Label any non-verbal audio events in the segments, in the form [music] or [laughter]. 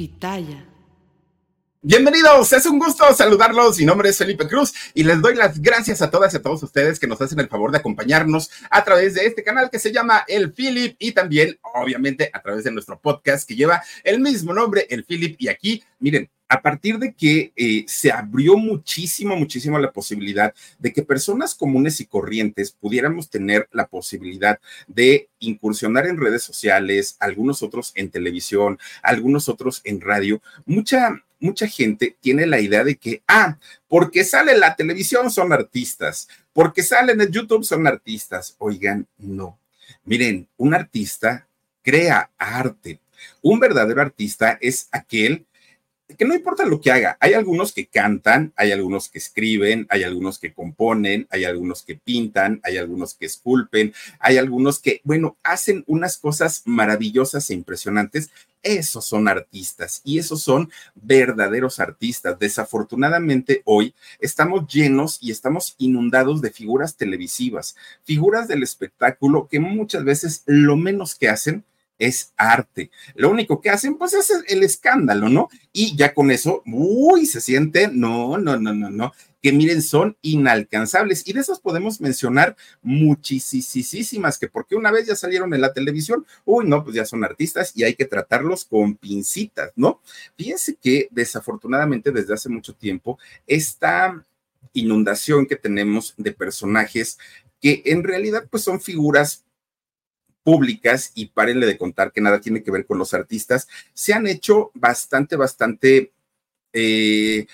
Pitaya. Bienvenidos, es un gusto saludarlos. Mi nombre es Felipe Cruz y les doy las gracias a todas y a todos ustedes que nos hacen el favor de acompañarnos a través de este canal que se llama El Philip y también, obviamente, a través de nuestro podcast que lleva el mismo nombre, El Philip. Y aquí, miren, a partir de que eh, se abrió muchísimo, muchísimo la posibilidad de que personas comunes y corrientes pudiéramos tener la posibilidad de incursionar en redes sociales, algunos otros en televisión, algunos otros en radio, mucha, mucha gente tiene la idea de que, ah, porque sale en la televisión son artistas, porque salen en YouTube son artistas. Oigan, no. Miren, un artista crea arte. Un verdadero artista es aquel que no importa lo que haga, hay algunos que cantan, hay algunos que escriben, hay algunos que componen, hay algunos que pintan, hay algunos que esculpen, hay algunos que, bueno, hacen unas cosas maravillosas e impresionantes. Esos son artistas y esos son verdaderos artistas. Desafortunadamente hoy estamos llenos y estamos inundados de figuras televisivas, figuras del espectáculo que muchas veces lo menos que hacen es arte. Lo único que hacen, pues, es el escándalo, ¿no? Y ya con eso, uy, se siente, no, no, no, no, no, que miren, son inalcanzables. Y de esas podemos mencionar muchísimas, que porque una vez ya salieron en la televisión, uy, no, pues ya son artistas y hay que tratarlos con pincitas, ¿no? Fíjense que desafortunadamente desde hace mucho tiempo, esta inundación que tenemos de personajes que en realidad pues son figuras públicas, y párenle de contar que nada tiene que ver con los artistas, se han hecho bastante, bastante, eh,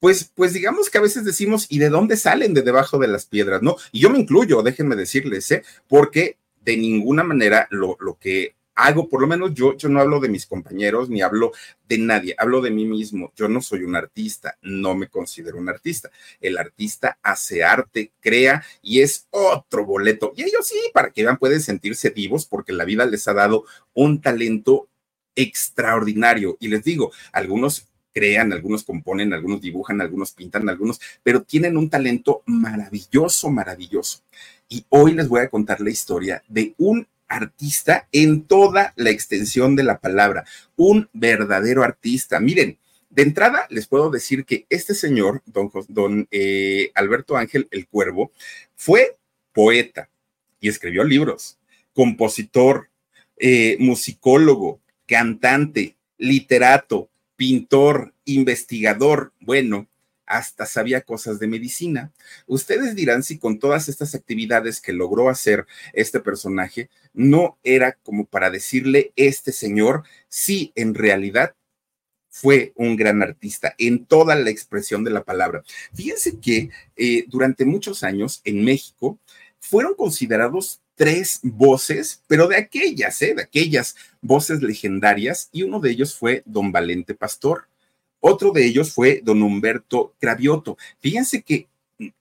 pues, pues digamos que a veces decimos, ¿y de dónde salen de debajo de las piedras? No, y yo me incluyo, déjenme decirles, ¿eh? porque de ninguna manera lo, lo que hago, por lo menos yo, yo no hablo de mis compañeros ni hablo de nadie, hablo de mí mismo. Yo no soy un artista, no me considero un artista. El artista hace arte, crea y es otro boleto. Y ellos sí, para que vean, pueden sentirse vivos porque la vida les ha dado un talento extraordinario. Y les digo, algunos crean, algunos componen, algunos dibujan, algunos pintan, algunos, pero tienen un talento maravilloso, maravilloso. Y hoy les voy a contar la historia de un artista en toda la extensión de la palabra, un verdadero artista. Miren, de entrada les puedo decir que este señor, don, don eh, Alberto Ángel el Cuervo, fue poeta y escribió libros, compositor, eh, musicólogo, cantante, literato, pintor, investigador, bueno, hasta sabía cosas de medicina. Ustedes dirán si con todas estas actividades que logró hacer este personaje, no era como para decirle, este señor, sí, en realidad fue un gran artista en toda la expresión de la palabra. Fíjense que eh, durante muchos años en México fueron considerados tres voces, pero de aquellas, ¿eh? de aquellas voces legendarias, y uno de ellos fue don Valente Pastor. Otro de ellos fue don Humberto Cravioto. Fíjense que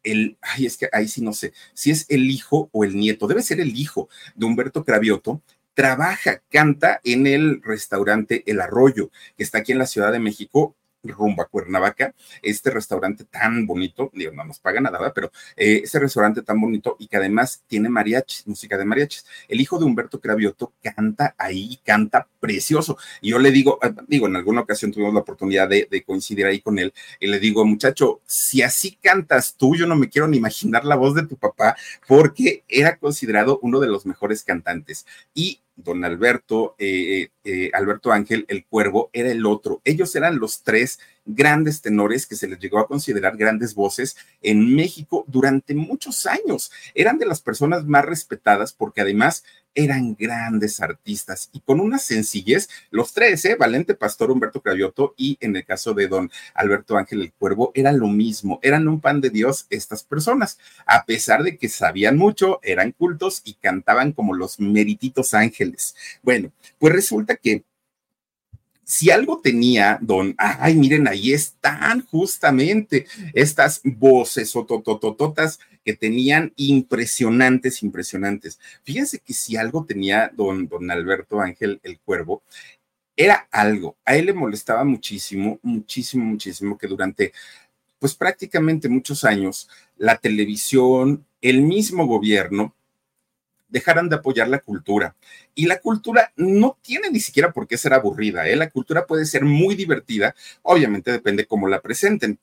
el, ay, es que ahí sí no sé, si es el hijo o el nieto, debe ser el hijo de Humberto Cravioto, trabaja, canta en el restaurante El Arroyo, que está aquí en la Ciudad de México, rumbo a Cuernavaca, este restaurante tan bonito, digo, no nos paga nada, pero eh, ese restaurante tan bonito y que además tiene mariachis, música de mariachis. El hijo de Humberto Cravioto canta ahí, canta precioso. Y yo le digo, ah, digo, en alguna ocasión tuvimos la oportunidad de, de coincidir ahí con él, y le digo, muchacho, si así cantas tú, yo no me quiero ni imaginar la voz de tu papá, porque era considerado uno de los mejores cantantes. Y don Alberto, eh, eh, Alberto Ángel, el cuervo, era el otro. Ellos eran los tres grandes tenores que se les llegó a considerar grandes voces en México durante muchos años. Eran de las personas más respetadas porque además eran grandes artistas y con una sencillez, los tres, ¿eh? Valente Pastor, Humberto Cravioto y en el caso de don Alberto Ángel el Cuervo, era lo mismo, eran un pan de Dios estas personas, a pesar de que sabían mucho, eran cultos y cantaban como los merititos ángeles. Bueno, pues resulta que si algo tenía don, ay, miren, ahí están justamente estas voces o tototototas que tenían impresionantes, impresionantes. Fíjense que si algo tenía don, don Alberto Ángel el Cuervo, era algo. A él le molestaba muchísimo, muchísimo, muchísimo que durante, pues prácticamente muchos años, la televisión, el mismo gobierno, dejaran de apoyar la cultura. Y la cultura no tiene ni siquiera por qué ser aburrida, ¿eh? La cultura puede ser muy divertida, obviamente depende cómo la presenten.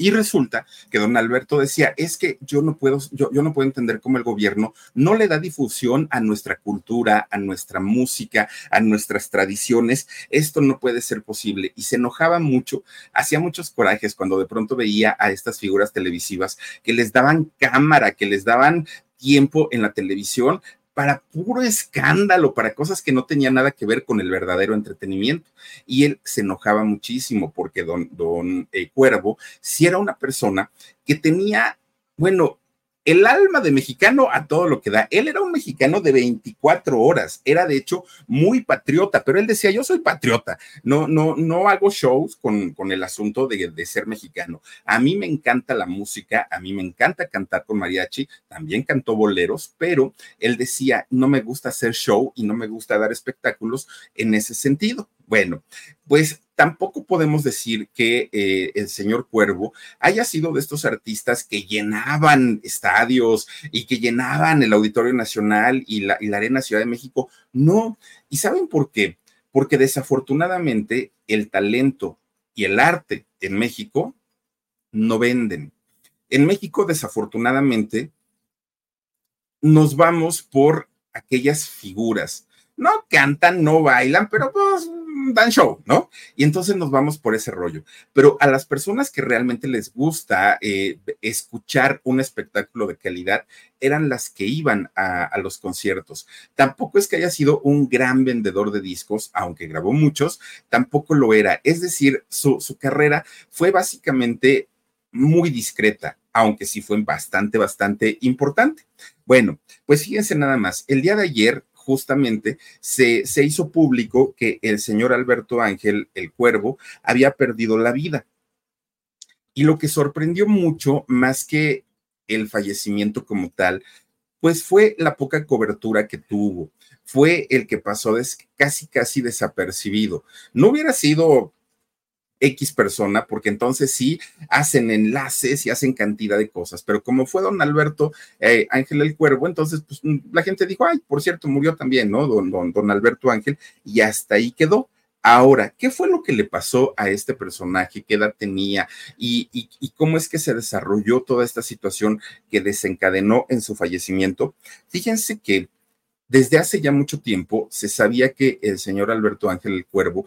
Y resulta que don Alberto decía, es que yo no puedo, yo, yo, no puedo entender cómo el gobierno no le da difusión a nuestra cultura, a nuestra música, a nuestras tradiciones. Esto no puede ser posible. Y se enojaba mucho, hacía muchos corajes cuando de pronto veía a estas figuras televisivas que les daban cámara, que les daban tiempo en la televisión para puro escándalo, para cosas que no tenían nada que ver con el verdadero entretenimiento. Y él se enojaba muchísimo porque don, don eh, Cuervo si era una persona que tenía, bueno, el alma de mexicano a todo lo que da. Él era un mexicano de 24 horas, era de hecho muy patriota, pero él decía, yo soy patriota, no, no, no hago shows con, con el asunto de, de, ser mexicano. A mí me encanta la música, a mí me encanta cantar con mariachi, también cantó boleros, pero él decía, no me gusta hacer show y no me gusta dar espectáculos en ese sentido. Bueno, pues tampoco podemos decir que eh, el señor Cuervo haya sido de estos artistas que llenaban estadios y que llenaban el Auditorio Nacional y la, y la Arena Ciudad de México. No. ¿Y saben por qué? Porque desafortunadamente el talento y el arte en México no venden. En México, desafortunadamente, nos vamos por aquellas figuras. No cantan, no bailan, pero pues dan show, ¿no? Y entonces nos vamos por ese rollo. Pero a las personas que realmente les gusta eh, escuchar un espectáculo de calidad, eran las que iban a, los conciertos. Tampoco es que haya sido un gran vendedor de discos, aunque grabó muchos, tampoco lo era. Es decir, su, su carrera fue básicamente muy discreta, aunque sí fue bastante, bastante importante. Bueno, pues fíjense nada más, el día de ayer justamente se, se hizo público que el señor Alberto Ángel, el cuervo, había perdido la vida. Y lo que sorprendió mucho, más que el fallecimiento como tal, pues fue la poca cobertura que tuvo. Fue el que pasó casi, casi desapercibido. No hubiera sido X persona, porque entonces sí hacen enlaces y hacen cantidad de cosas. Pero como fue don Alberto eh, Ángel el Cuervo, entonces pues, mm, la gente dijo, ay, por cierto, murió también, ¿no? Don, don, Alberto Ángel, y hasta ahí quedó. Ahora, ¿qué fue lo que le pasó a este personaje? ¿Qué edad tenía? Y, y, cómo es que se desarrolló toda esta situación que desencadenó en su fallecimiento? Fíjense que desde hace ya mucho tiempo se sabía que el señor Alberto Ángel el Cuervo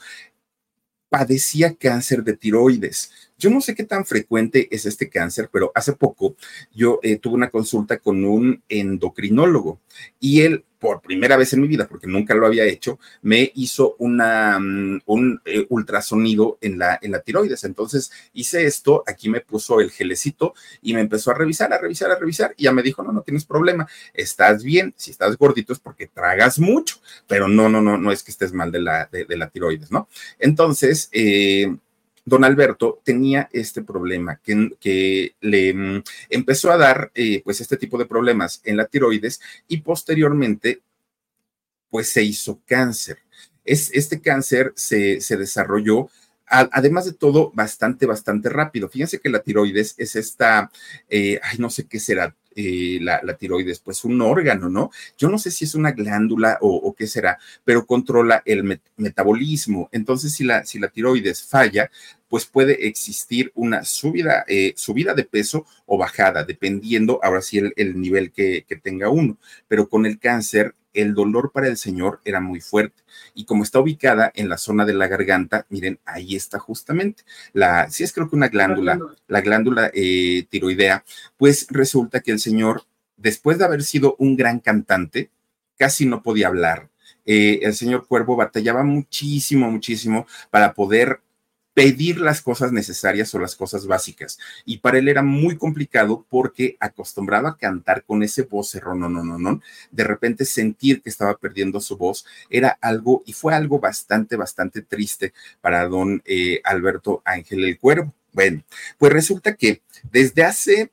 padecía cáncer de tiroides. Yo no sé qué tan frecuente es este cáncer, pero hace poco yo eh, tuve una consulta con un endocrinólogo y él por primera vez en mi vida, porque nunca lo había hecho, me hizo una, um, un eh, ultrasonido en la, en la tiroides. Entonces hice esto, aquí me puso el gelecito y me empezó a revisar, a revisar, a revisar. Y ya me dijo, no, no tienes problema, estás bien. Si estás gordito es porque tragas mucho, pero no, no, no, no es que estés mal de la, de, de la tiroides, ¿no? Entonces, eh, don Alberto tenía este problema que, que le mm, empezó a dar eh, pues este tipo de problemas en la tiroides y posteriormente pues se hizo cáncer. Es, este cáncer se, se desarrolló además de todo, bastante, bastante rápido. Fíjense que la tiroides es esta, eh, ay, no sé qué será, eh, la, tiroides, pues un órgano, ¿no? Yo no sé si es una glándula o, qué será, pero controla el met metabolismo. Entonces, si la, si la tiroides falla, pues puede existir una subida, eh, subida de peso o bajada, dependiendo ahora sí el, el nivel que, que tenga uno. Pero con el cáncer, el dolor para el señor era muy fuerte. Y como está ubicada en la zona de la garganta, miren, ahí está justamente la, sí es creo que una glándula, la glándula eh, tiroidea, pues resulta que el señor, después de haber sido un gran cantante, casi no podía hablar. Eh, el señor Cuervo batallaba muchísimo, muchísimo para poder pedir las cosas necesarias o las cosas básicas. Y para él era muy complicado porque acostumbraba a cantar con ese voz no, no, no, no. De repente sentir que estaba perdiendo su voz era algo y fue algo bastante, bastante triste para don eh, Alberto Ángel el Cuervo. Bueno, pues resulta que desde hace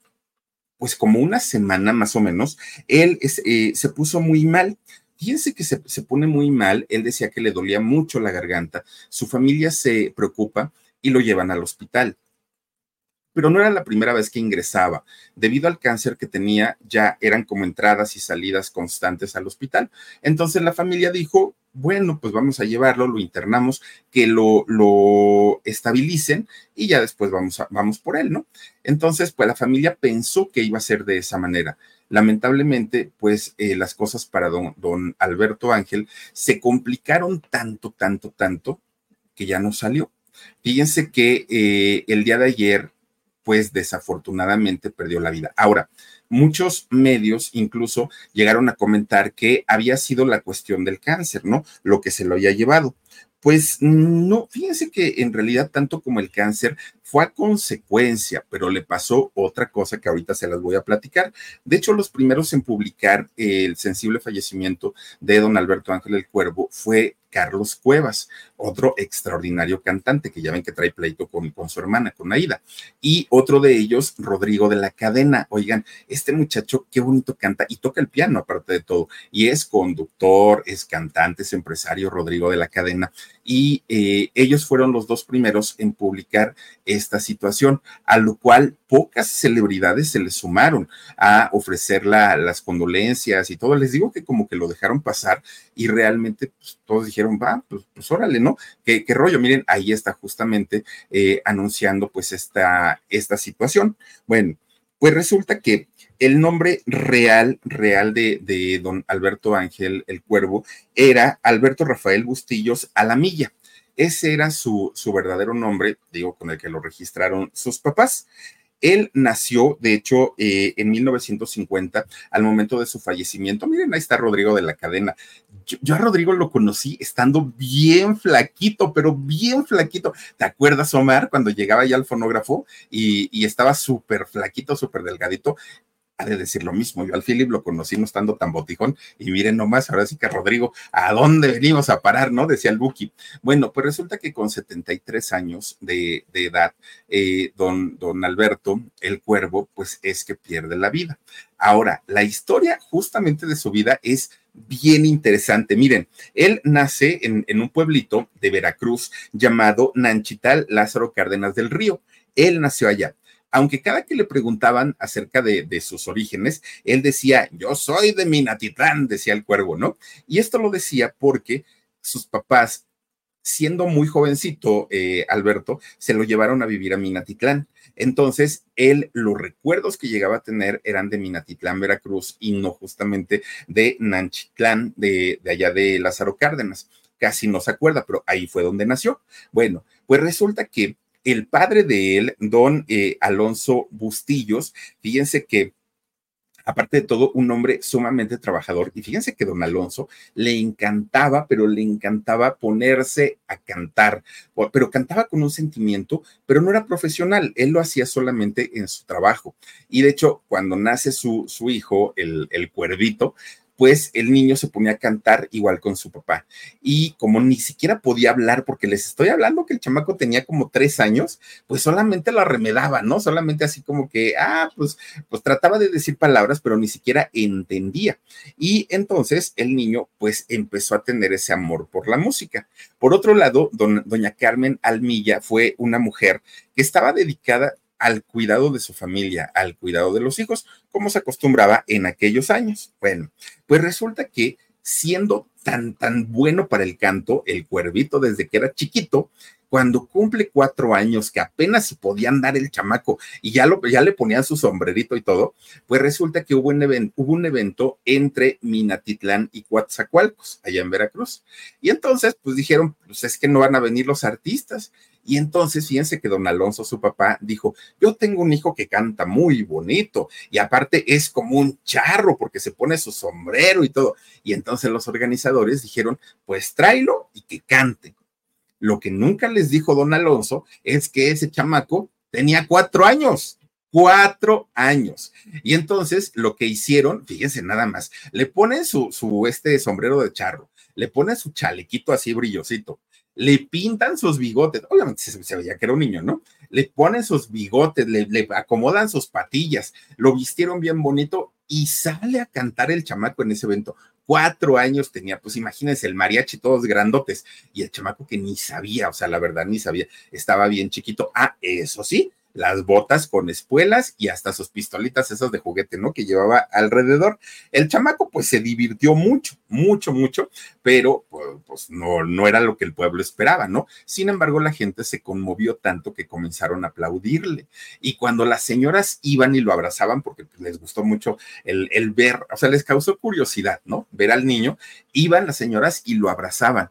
pues como una semana más o menos, él eh, se puso muy mal. Fíjense que se, se, pone muy mal, él decía que le dolía mucho la garganta, su familia se preocupa y lo llevan al hospital. pero no era la primera vez que ingresaba. Debido al cáncer que tenía, ya eran como entradas y salidas constantes al hospital. Entonces la familia dijo, bueno, pues vamos a llevarlo, lo internamos, que lo, lo estabilicen y ya después vamos, a, vamos por él, ¿no? Entonces, pues la familia pensó que iba a ser de esa manera. Lamentablemente, pues eh, las cosas para don, don Alberto Ángel se complicaron tanto, tanto, tanto, que ya no salió. Fíjense que eh, el día de ayer pues desafortunadamente perdió la vida. Ahora, muchos medios incluso llegaron a comentar que había sido la cuestión del cáncer, ¿no? Lo que se lo había llevado. Pues no, fíjense que en realidad tanto como el cáncer fue a consecuencia, pero le pasó otra cosa que ahorita se las voy a platicar. De hecho, los primeros en publicar el sensible fallecimiento de don Alberto Ángel el Cuervo fue Carlos Cuevas, otro extraordinario cantante que ya ven que trae pleito con, su hermana, con Aida. Y otro de ellos, Rodrigo de la Cadena. Oigan, este muchacho qué bonito canta y toca el piano aparte de todo. Y es conductor, es cantante, es empresario, Rodrigo de la Cadena. Y eh, ellos fueron los dos primeros en publicar esta situación, a lo cual pocas celebridades se les sumaron a ofrecer las condolencias y todo. Les digo que como que lo dejaron pasar y realmente pues, todos dijeron, va, pues, pues órale, ¿no? ¿Qué, ¿Qué, rollo? Miren, ahí está justamente eh, anunciando pues esta, esta situación. Bueno, pues resulta que el nombre real, real de, de don Alberto Ángel el Cuervo era Alberto Rafael Bustillos Alamilla. Ese era su, su verdadero nombre, digo, con el que lo registraron sus papás. Él nació, de hecho, eh, en 1950, al momento de su fallecimiento. Miren, ahí está Rodrigo de la cadena. Yo, a Rodrigo lo conocí estando bien flaquito, pero bien flaquito. ¿Te acuerdas, Omar, cuando llegaba ya al fonógrafo y, y estaba súper flaquito, súper delgadito? De decir lo mismo. Yo al Philip lo conocí no estando tan botijón y miren nomás, ahora sí que Rodrigo, ¿a dónde venimos a parar? ¿No? Decía el Buki. Bueno, pues resulta que con 73 años de, de edad, eh, don, don Alberto, el cuervo, pues es que pierde la vida. Ahora, la historia justamente de su vida es bien interesante. Miren, él nace en, en, un pueblito de Veracruz llamado Nanchital Lázaro Cárdenas del Río. Él nació allá aunque cada que le preguntaban acerca de, sus orígenes, él decía, yo soy de Minatitlán, decía el cuervo, ¿no? Y esto lo decía porque sus papás, siendo muy jovencito, eh, Alberto, se lo llevaron a vivir a Minatitlán. Entonces, él, los recuerdos que llegaba a tener eran de Minatitlán, Veracruz, y no justamente de Nanchitlán, de, de allá de Lázaro Cárdenas. Casi no se acuerda, pero ahí fue donde nació. Bueno, pues resulta que el padre de él, don eh, Alonso Bustillos, fíjense que aparte de todo, un hombre sumamente trabajador. Y fíjense que don Alonso le encantaba, pero le encantaba ponerse a cantar, pero cantaba con un sentimiento, pero no era profesional, él lo hacía solamente en su trabajo. Y de hecho, cuando nace su, su hijo, el, el cuervito, pues el niño se ponía a cantar igual con su papá. Y como ni siquiera podía hablar, porque les estoy hablando que el chamaco tenía como tres años, pues solamente lo arremedaba, ¿no? Solamente así como que, ah, pues, pues trataba de decir palabras, pero ni siquiera entendía. Y entonces el niño, pues empezó a tener ese amor por la música. Por otro lado, doña Carmen Almilla fue una mujer que estaba dedicada al cuidado de su familia, al cuidado de los hijos, como se acostumbraba en aquellos años. Bueno, pues resulta que siendo tan, tan bueno para el canto, el cuervito desde que era chiquito, cuando cumple cuatro años, que apenas si podían dar el chamaco y ya, lo, ya le ponían su sombrerito y todo, pues resulta que hubo un, evento, hubo un evento entre Minatitlán y Coatzacoalcos, allá en Veracruz. Y entonces, pues dijeron, pues es que no van a venir los artistas. Y entonces, fíjense que don Alonso, su papá, dijo, yo tengo un hijo que canta muy bonito y aparte es como un charro porque se pone su sombrero y todo. Y entonces los organizadores dijeron, pues tráelo y que cante. Lo que nunca les dijo don Alonso es que ese chamaco tenía cuatro años cuatro años. Y entonces lo que hicieron, fíjense nada más, le ponen su, su este sombrero de charro, le ponen su chalequito así brillosito, le pintan sus bigotes, obviamente se, veía que era un niño, ¿no? Le ponen sus bigotes, le, le acomodan sus patillas, lo vistieron bien bonito y sale a cantar el chamaco en ese evento cuatro años tenía, pues imagínense, el mariachi todos grandotes y el chamaco que ni sabía, o sea, la verdad ni sabía, estaba bien chiquito. Ah, eso sí, las botas con espuelas y hasta sus pistolitas esas de juguete, ¿no? Que llevaba alrededor. El chamaco pues se divirtió mucho, mucho, mucho, pero pues, pues no, no era lo que el pueblo esperaba, ¿no? Sin embargo, la gente se conmovió tanto que comenzaron a aplaudirle. Y cuando las señoras iban y lo abrazaban, porque pues, les gustó mucho el, el ver, o sea, les causó curiosidad, ¿no? Ver al niño, iban las señoras y lo abrazaban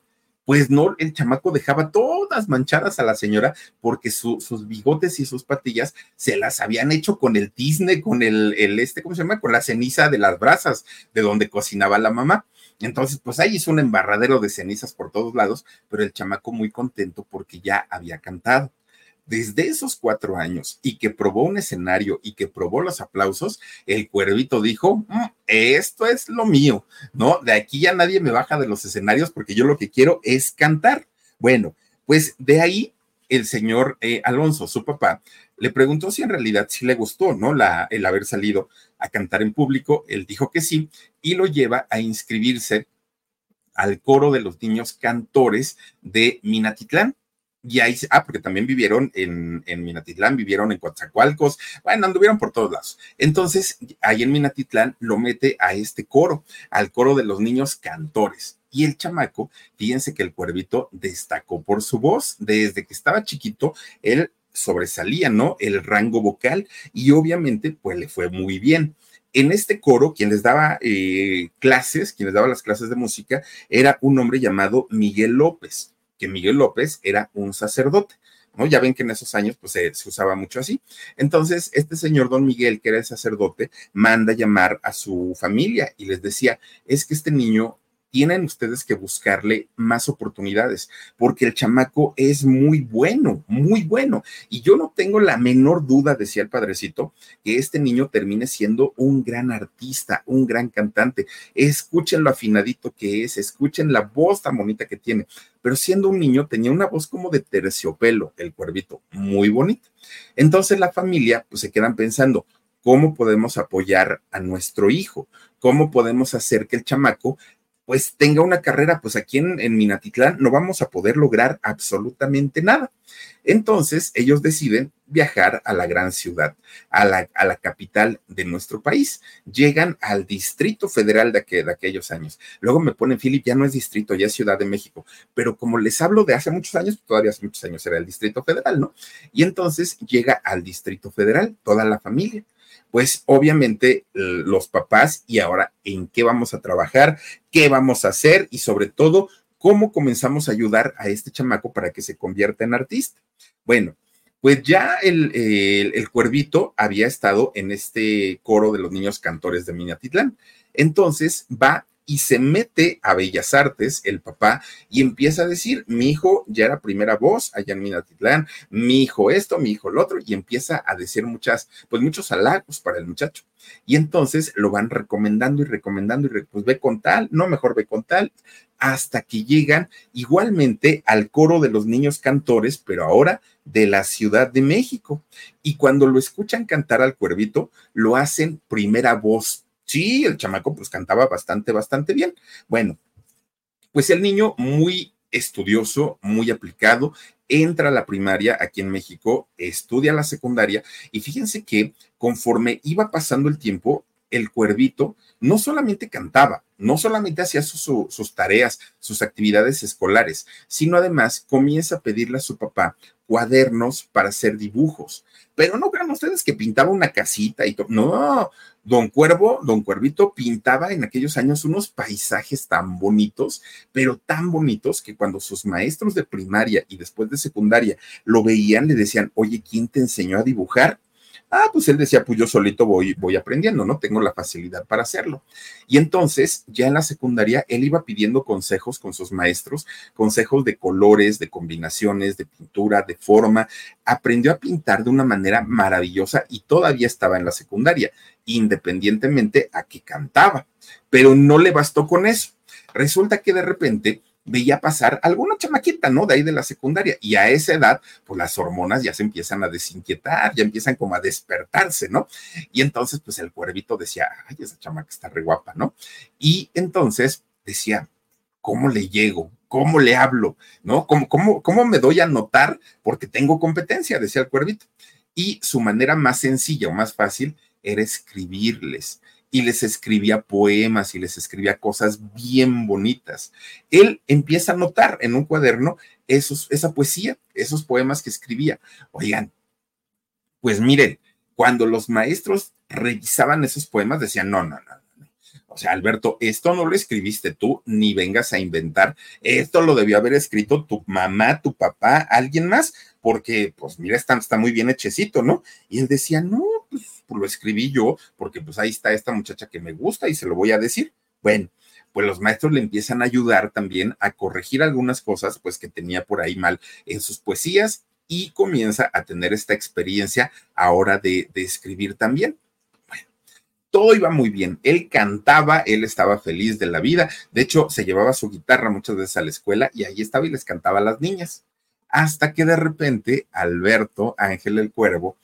pues no, el chamaco dejaba todas manchadas a la señora porque sus bigotes y sus patillas se las habían hecho con el tizne, con el, el, este, ¿cómo se llama? Con la ceniza de las brasas de donde cocinaba la mamá. Entonces, pues ahí hizo un embarradero de cenizas por todos lados, pero el chamaco muy contento porque ya había cantado desde esos cuatro años y que probó un escenario y que probó los aplausos, el cuervito dijo, mm, esto es lo mío, ¿no? De aquí ya nadie me baja de los escenarios porque yo lo que quiero es cantar. Bueno, pues de ahí el señor eh, Alonso, su papá, le preguntó si en realidad sí le gustó, ¿no? La, el haber salido a cantar en público. Él dijo que sí y lo lleva a inscribirse al coro de los niños cantores de Minatitlán y ahí, ah, porque también vivieron en, Minatitlán, vivieron en Coatzacoalcos, bueno, anduvieron por todos lados. Entonces, ahí en Minatitlán lo mete a este coro, al coro de los niños cantores. Y el chamaco, fíjense que el cuervito destacó por su voz. Desde que estaba chiquito, él sobresalía, ¿no? El rango vocal y obviamente, pues le fue muy bien. En este coro, quien les daba eh, clases, quien les daba las clases de música, era un hombre llamado Miguel López que Miguel López era un sacerdote. ¿no? Ya ven que en esos años pues se, se, usaba mucho así. Entonces, este señor don Miguel, que era el sacerdote, manda llamar a su familia y les decía, es que este niño tienen ustedes que buscarle más oportunidades, porque el chamaco es muy bueno, muy bueno. Y yo no tengo la menor duda, decía el padrecito, que este niño termine siendo un gran artista, un gran cantante. Escuchen lo afinadito que es, escuchen la voz tan bonita que tiene. Pero siendo un niño tenía una voz como de terciopelo, el cuervito, muy bonito. Entonces la familia pues se quedan pensando, ¿cómo podemos apoyar a nuestro hijo? ¿Cómo podemos hacer que el chamaco pues tenga una carrera, pues aquí en, Minatitlán no vamos a poder lograr absolutamente nada. Entonces ellos deciden viajar a la gran ciudad, a la, a la capital de nuestro país. Llegan al Distrito Federal de, de aquellos años. Luego me ponen, Philip, ya no es distrito, ya es Ciudad de México. Pero como les hablo de hace muchos años, todavía hace muchos años era el Distrito Federal, ¿no? Y entonces llega al Distrito Federal toda la familia pues obviamente los papás y ahora en qué vamos a trabajar, qué vamos a hacer y sobre todo cómo comenzamos a ayudar a este chamaco para que se convierta en artista. Bueno, pues ya el, el, cuervito había estado en este coro de los niños cantores de Minatitlán. Entonces va y se mete a Bellas Artes, el papá, y empieza a decir, mi hijo ya era primera voz allá en Minatitlán, mi hijo esto, mi hijo lo otro, y empieza a decir muchas, pues muchos halagos para el muchacho. Y entonces lo van recomendando y recomendando y pues ve con tal, no mejor ve con tal, hasta que llegan igualmente al coro de los niños cantores, pero ahora de la Ciudad de México. Y cuando lo escuchan cantar al cuervito, lo hacen primera voz Sí, el chamaco pues cantaba bastante, bastante bien. Bueno, pues el niño muy estudioso, muy aplicado, entra a la primaria aquí en México, estudia la secundaria y fíjense que conforme iba pasando el tiempo, el cuervito no solamente cantaba, no solamente hacía sus tareas, sus actividades escolares, sino además comienza a pedirle a su papá cuadernos para hacer dibujos. Pero no crean ustedes que pintaba una casita y todo. No, don Cuervo, don Cuervito pintaba en aquellos años unos paisajes tan bonitos, pero tan bonitos que cuando sus maestros de primaria y después de secundaria lo veían, le decían, oye, ¿quién te enseñó a dibujar? Ah, pues él decía, pues yo solito voy, voy aprendiendo, ¿no? Tengo la facilidad para hacerlo. Y entonces, ya en la secundaria, él iba pidiendo consejos con sus maestros, consejos de colores, de combinaciones, de pintura, de forma. Aprendió a pintar de una manera maravillosa y todavía estaba en la secundaria, independientemente a que cantaba. Pero no le bastó con eso. Resulta que de repente veía pasar alguna chamaquita, ¿no? De ahí de la secundaria. Y a esa edad, pues las hormonas ya se empiezan a desinquietar, ya empiezan como a despertarse, ¿no? Y entonces, pues el cuervito decía, ay, esa chamaca está re guapa, ¿no? Y entonces decía, ¿cómo le llego? ¿Cómo le hablo? ¿No? ¿Cómo, cómo, cómo me doy a notar? Porque tengo competencia, decía el cuervito. y su manera más sencilla o más fácil era escribirles y les escribía poemas y les escribía cosas bien bonitas. Él empieza a notar en un cuaderno esos, esa poesía, esos poemas que escribía. Oigan, pues miren, cuando los maestros revisaban esos poemas decían, no, no, no, o sea, Alberto, esto no lo escribiste tú, ni vengas a inventar. Esto lo debió haber escrito tu mamá, tu papá, alguien más, porque, pues, mira, está, está muy bien hechecito, ¿no? Y él decía, no, pues, lo escribí yo, porque pues ahí está esta muchacha que me gusta y se lo voy a decir. Bueno, pues los maestros le empiezan a ayudar también a corregir algunas cosas, pues, que tenía por ahí mal en sus poesías y comienza a tener esta experiencia ahora de, de escribir también todo iba muy bien. Él cantaba, él estaba feliz de la vida. De hecho, se llevaba su guitarra muchas veces a la escuela y ahí estaba y les cantaba a las niñas. Hasta que de repente Alberto Ángel el Cuervo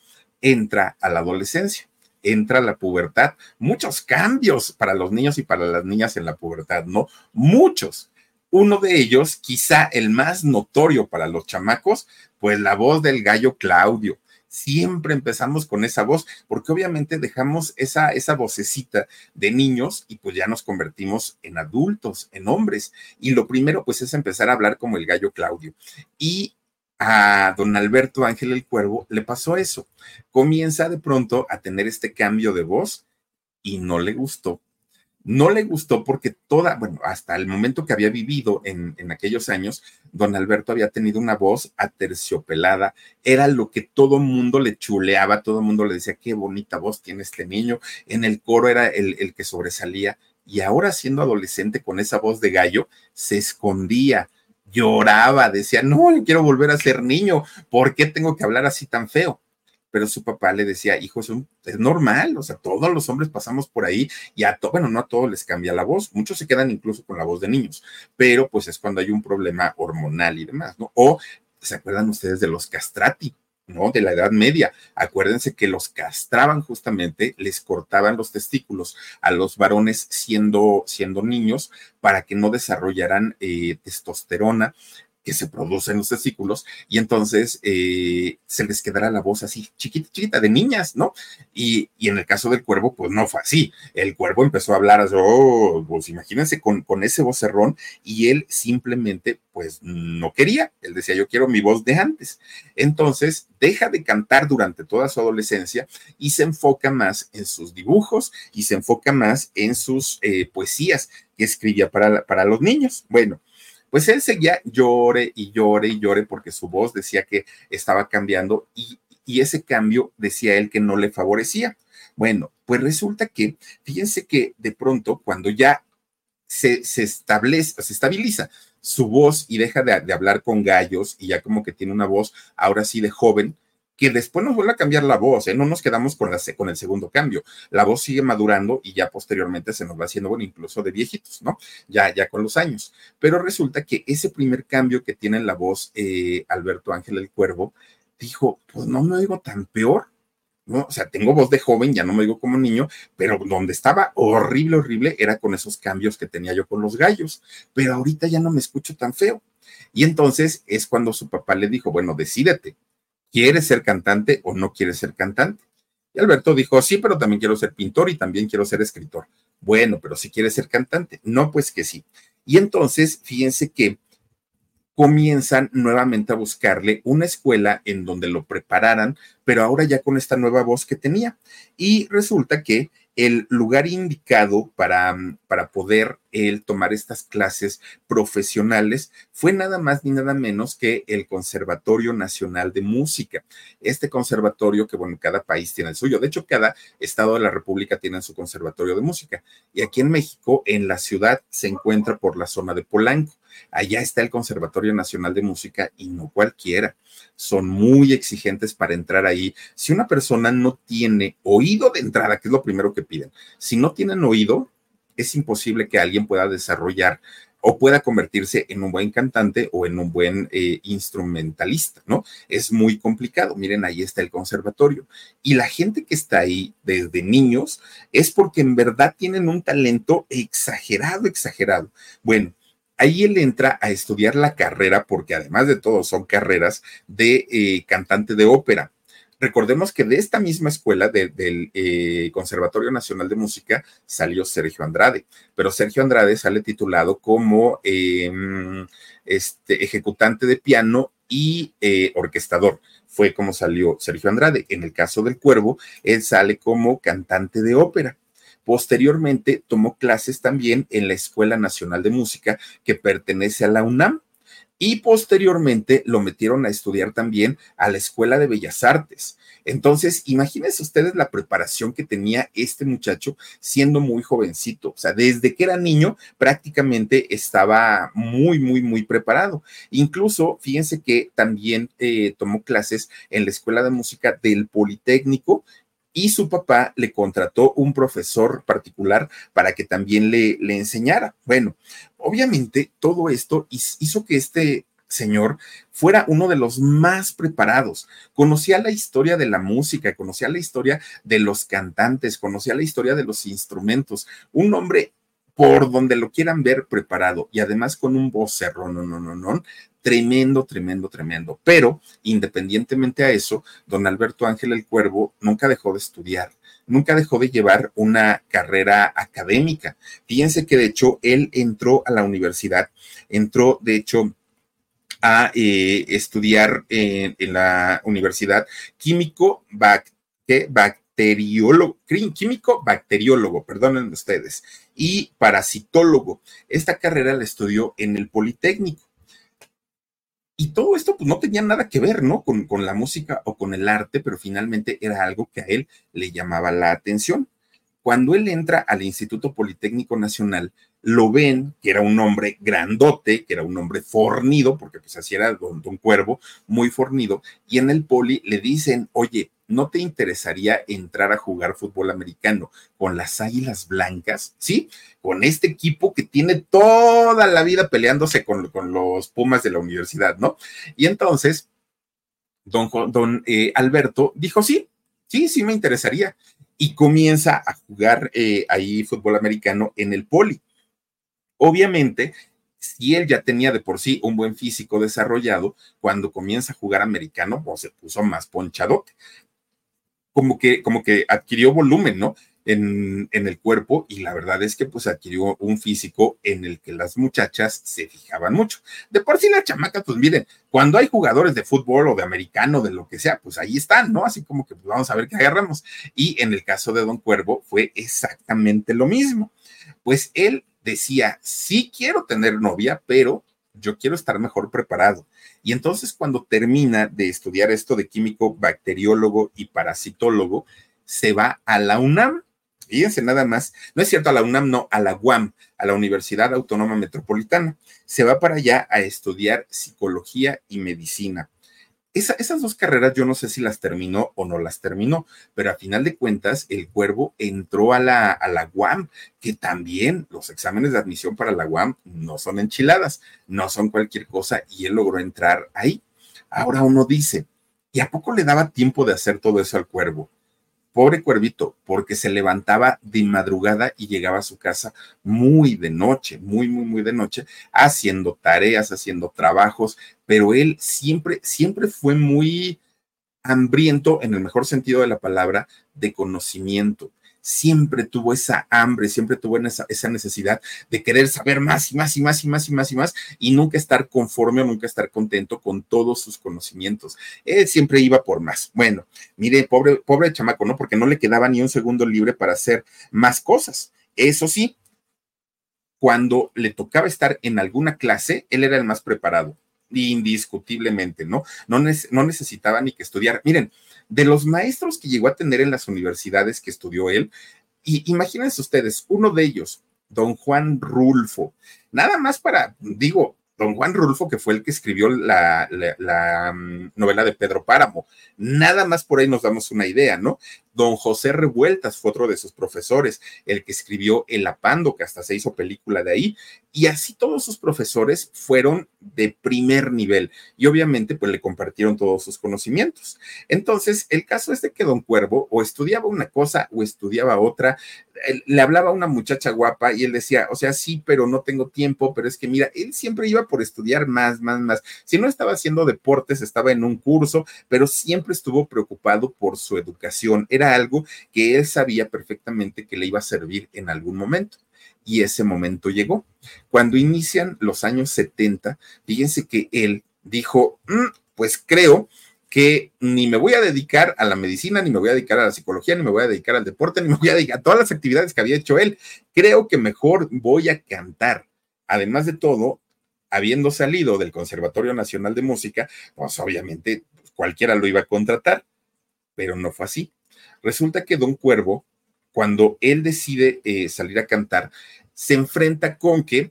entra a la adolescencia, entra a la pubertad. Muchos cambios para los niños y para las niñas en la pubertad, ¿no? Muchos. Uno de ellos, quizá el más notorio para los chamacos, pues la voz del gallo Claudio siempre empezamos con esa voz, porque obviamente dejamos esa, esa vocecita de niños y pues ya nos convertimos en adultos, en hombres. Y lo primero pues es empezar a hablar como el gallo Claudio. Y a don Alberto Ángel el Cuervo le pasó eso. Comienza de pronto a tener este cambio de voz y no le gustó. No le gustó porque toda, bueno, hasta el momento que había vivido en, en, aquellos años, don Alberto había tenido una voz aterciopelada, era lo que todo mundo le chuleaba, todo mundo le decía, qué bonita voz tiene este niño, en el coro era el, el que sobresalía, y ahora siendo adolescente con esa voz de gallo, se escondía, lloraba, decía, no, quiero volver a ser niño, ¿por qué tengo que hablar así tan feo? pero su papá le decía, hijo, es, normal, o sea, todos los hombres pasamos por ahí y a todos, bueno, no a todos les cambia la voz, muchos se quedan incluso con la voz de niños, pero pues es cuando hay un problema hormonal y demás, ¿no? O, ¿se acuerdan ustedes de los castrati? ¿No? De la Edad Media. Acuérdense que los castraban justamente, les cortaban los testículos a los varones siendo, siendo niños para que no desarrollaran eh, testosterona, que se produce en los testículos y entonces eh, se les quedará la voz así chiquita, chiquita de niñas, ¿no? Y, en el caso del cuervo, pues no fue así. El cuervo empezó a hablar, oh, pues imagínense con, con ese vocerrón y él simplemente pues no quería. Él decía, yo quiero mi voz de antes. Entonces deja de cantar durante toda su adolescencia y se enfoca más en sus dibujos y se enfoca más en sus eh, poesías que escribía para, para los niños. Bueno, pues él seguía llore y llore y llore porque su voz decía que estaba cambiando y, ese cambio decía él que no le favorecía. Bueno, pues resulta que, fíjense que de pronto cuando ya se, se establece, se estabiliza su voz y deja de, de, hablar con gallos y ya como que tiene una voz ahora sí de joven, que después nos vuelve a cambiar la voz, ¿eh? no nos quedamos con, la, con el segundo cambio. La voz sigue madurando y ya posteriormente se nos va haciendo, bueno, incluso de viejitos, ¿no? Ya, ya con los años. Pero resulta que ese primer cambio que tiene en la voz eh, Alberto Ángel el Cuervo, dijo, pues no me oigo tan peor, ¿no? O sea, tengo voz de joven, ya no me oigo como niño, pero donde estaba horrible, horrible, era con esos cambios que tenía yo con los gallos, pero ahorita ya no me escucho tan feo. Y entonces es cuando su papá le dijo, bueno, decídete, ¿Quieres ser cantante o no quieres ser cantante? Y Alberto dijo, sí, pero también quiero ser pintor y también quiero ser escritor. Bueno, pero si quieres ser cantante, no, pues que sí. Y entonces, fíjense que comienzan nuevamente a buscarle una escuela en donde lo prepararan, pero ahora ya con esta nueva voz que tenía. Y resulta que el lugar indicado para, para poder él tomar estas clases profesionales fue nada más ni nada menos que el Conservatorio Nacional de Música. Este conservatorio que, bueno, cada país tiene el suyo. De hecho, cada estado de la República tiene su conservatorio de música. Y aquí en México, en la ciudad, se encuentra por la zona de Polanco. Allá está el Conservatorio Nacional de Música y no cualquiera. Son muy exigentes para entrar ahí. Si una persona no tiene oído de entrada, que es lo primero que piden, si no tienen oído, es imposible que alguien pueda desarrollar o pueda convertirse en un buen cantante o en un buen eh, instrumentalista, ¿no? Es muy complicado. Miren, ahí está el conservatorio. Y la gente que está ahí desde niños es porque en verdad tienen un talento exagerado, exagerado. Bueno, ahí él entra a estudiar la carrera, porque además de todo son carreras de eh, cantante de ópera. Recordemos que de esta misma escuela, del eh, Conservatorio Nacional de Música, salió Sergio Andrade, pero Sergio Andrade sale titulado como em, este, ejecutante de piano y eh, orquestador. Fue como salió Sergio Andrade. En el caso del Cuervo, él sale como cantante de ópera. Posteriormente tomó clases también en la Escuela Nacional de Música que pertenece a la UNAM y posteriormente lo metieron a estudiar también a la Escuela de Bellas Artes. Entonces, imagínense ustedes la preparación que tenía este muchacho siendo muy jovencito. O sea, desde que era niño prácticamente estaba muy, muy, muy preparado. Incluso, fíjense que también eh, tomó clases en la Escuela de Música del Politécnico y su papá le contrató un profesor particular para que también le, le enseñara. Bueno, obviamente todo esto hizo que este señor fuera uno de los más preparados. Conocía la historia de la música, conocía la historia de los cantantes, conocía la historia de los instrumentos. Un hombre por donde lo quieran ver preparado y además con un vocerrón, no, no, no, no, tremendo, tremendo, tremendo. Pero independientemente a eso, don Alberto Ángel el Cuervo nunca dejó de estudiar, nunca dejó de llevar una carrera académica. Fíjense que de hecho él entró a la universidad, entró de hecho a eh, estudiar en, la universidad químico bacteriólogo, químico bacteriólogo, perdonen ustedes, y parasitólogo. Esta carrera la estudió en el Politécnico. Y todo esto pues no tenía nada que ver, ¿no? Con, con la música o con el arte, pero finalmente era algo que a él le llamaba la atención. Cuando él entra al Instituto Politécnico Nacional, lo ven que era un hombre grandote, que era un hombre fornido, porque pues así era don, don Cuervo, muy fornido, y en el poli le dicen, oye, ¿no te interesaría entrar a jugar fútbol americano con las Águilas Blancas? ¿Sí? Con este equipo que tiene toda la vida peleándose con, los Pumas de la universidad, ¿no? Y entonces, don, don eh, Alberto dijo, sí, sí, sí me interesaría. Y comienza a jugar eh, ahí fútbol americano en el poli. Obviamente, si él ya tenía de por sí un buen físico desarrollado, cuando comienza a jugar americano, pues se puso más ponchadote como que, como que adquirió volumen, ¿no? En, en, el cuerpo y la verdad es que pues adquirió un físico en el que las muchachas se fijaban mucho. De por sí la chamaca, pues miren, cuando hay jugadores de fútbol o de americano, de lo que sea, pues ahí están, ¿no? Así como que pues, vamos a ver qué agarramos. Y en el caso de Don Cuervo fue exactamente lo mismo. Pues él decía, sí quiero tener novia, pero yo quiero estar mejor preparado. Y entonces cuando termina de estudiar esto de químico, bacteriólogo y parasitólogo, se va a la UNAM. Fíjense nada más, no es cierto a la UNAM, no, a la UAM, a la Universidad Autónoma Metropolitana. Se va para allá a estudiar psicología y medicina esas dos carreras yo no sé si las terminó o no las terminó, pero a final de cuentas el cuervo entró a la, a la UAM, que también los exámenes de admisión para la UAM no son enchiladas, no son cualquier cosa y él logró entrar ahí. Ahora uno dice, ¿y a poco le daba tiempo de hacer todo eso al cuervo? Pobre cuervito, porque se levantaba de madrugada y llegaba a su casa muy de noche, muy, muy, muy de noche, haciendo tareas, haciendo trabajos, pero él siempre, siempre fue muy hambriento, en el mejor sentido de la palabra, de conocimiento siempre tuvo esa hambre, siempre tuvo esa, esa, necesidad de querer saber más y más y más y más y más y más y nunca estar conforme o nunca estar contento con todos sus conocimientos. Él siempre iba por más. Bueno, mire, pobre, pobre chamaco, ¿no? Porque no le quedaba ni un segundo libre para hacer más cosas. Eso sí, cuando le tocaba estar en alguna clase, él era el más preparado indiscutiblemente, ¿no? No, no necesitaba ni que estudiar. Miren, de los maestros que llegó a tener en las universidades que estudió él, y imagínense ustedes, uno de ellos, don Juan Rulfo, nada más para, digo, don Juan Rulfo, que fue el que escribió la, la, mm, novela de Pedro Páramo. Nada más por ahí nos damos una idea, ¿no? Don José Revueltas fue otro de sus profesores, el que escribió El Apando, que hasta se hizo película de ahí. Y así todos sus profesores fueron de primer nivel y obviamente pues le compartieron todos sus conocimientos. Entonces, el caso es de que Don Cuervo o estudiaba una cosa o estudiaba otra, le hablaba a una muchacha guapa y él decía, o sea, sí, pero no tengo tiempo, pero es que mira, él siempre iba por estudiar más, más, más. Si no estaba haciendo deportes, estaba en un curso, pero siempre estuvo preocupado por su educación. Algo que él sabía perfectamente que le iba a servir en algún momento. Y ese momento llegó. Cuando inician los años 70, fíjense que él dijo, mm, pues creo que ni me voy a dedicar a la medicina, ni me voy a dedicar a la psicología, ni me voy a dedicar al deporte, ni me voy a dedicar a todas las actividades que había hecho él. Creo que mejor voy a cantar. Además de todo, habiendo salido del Conservatorio Nacional de Música, pues obviamente cualquiera lo iba a contratar, pero no fue así. Resulta que Don Cuervo, cuando él decide eh, salir a cantar, se enfrenta con que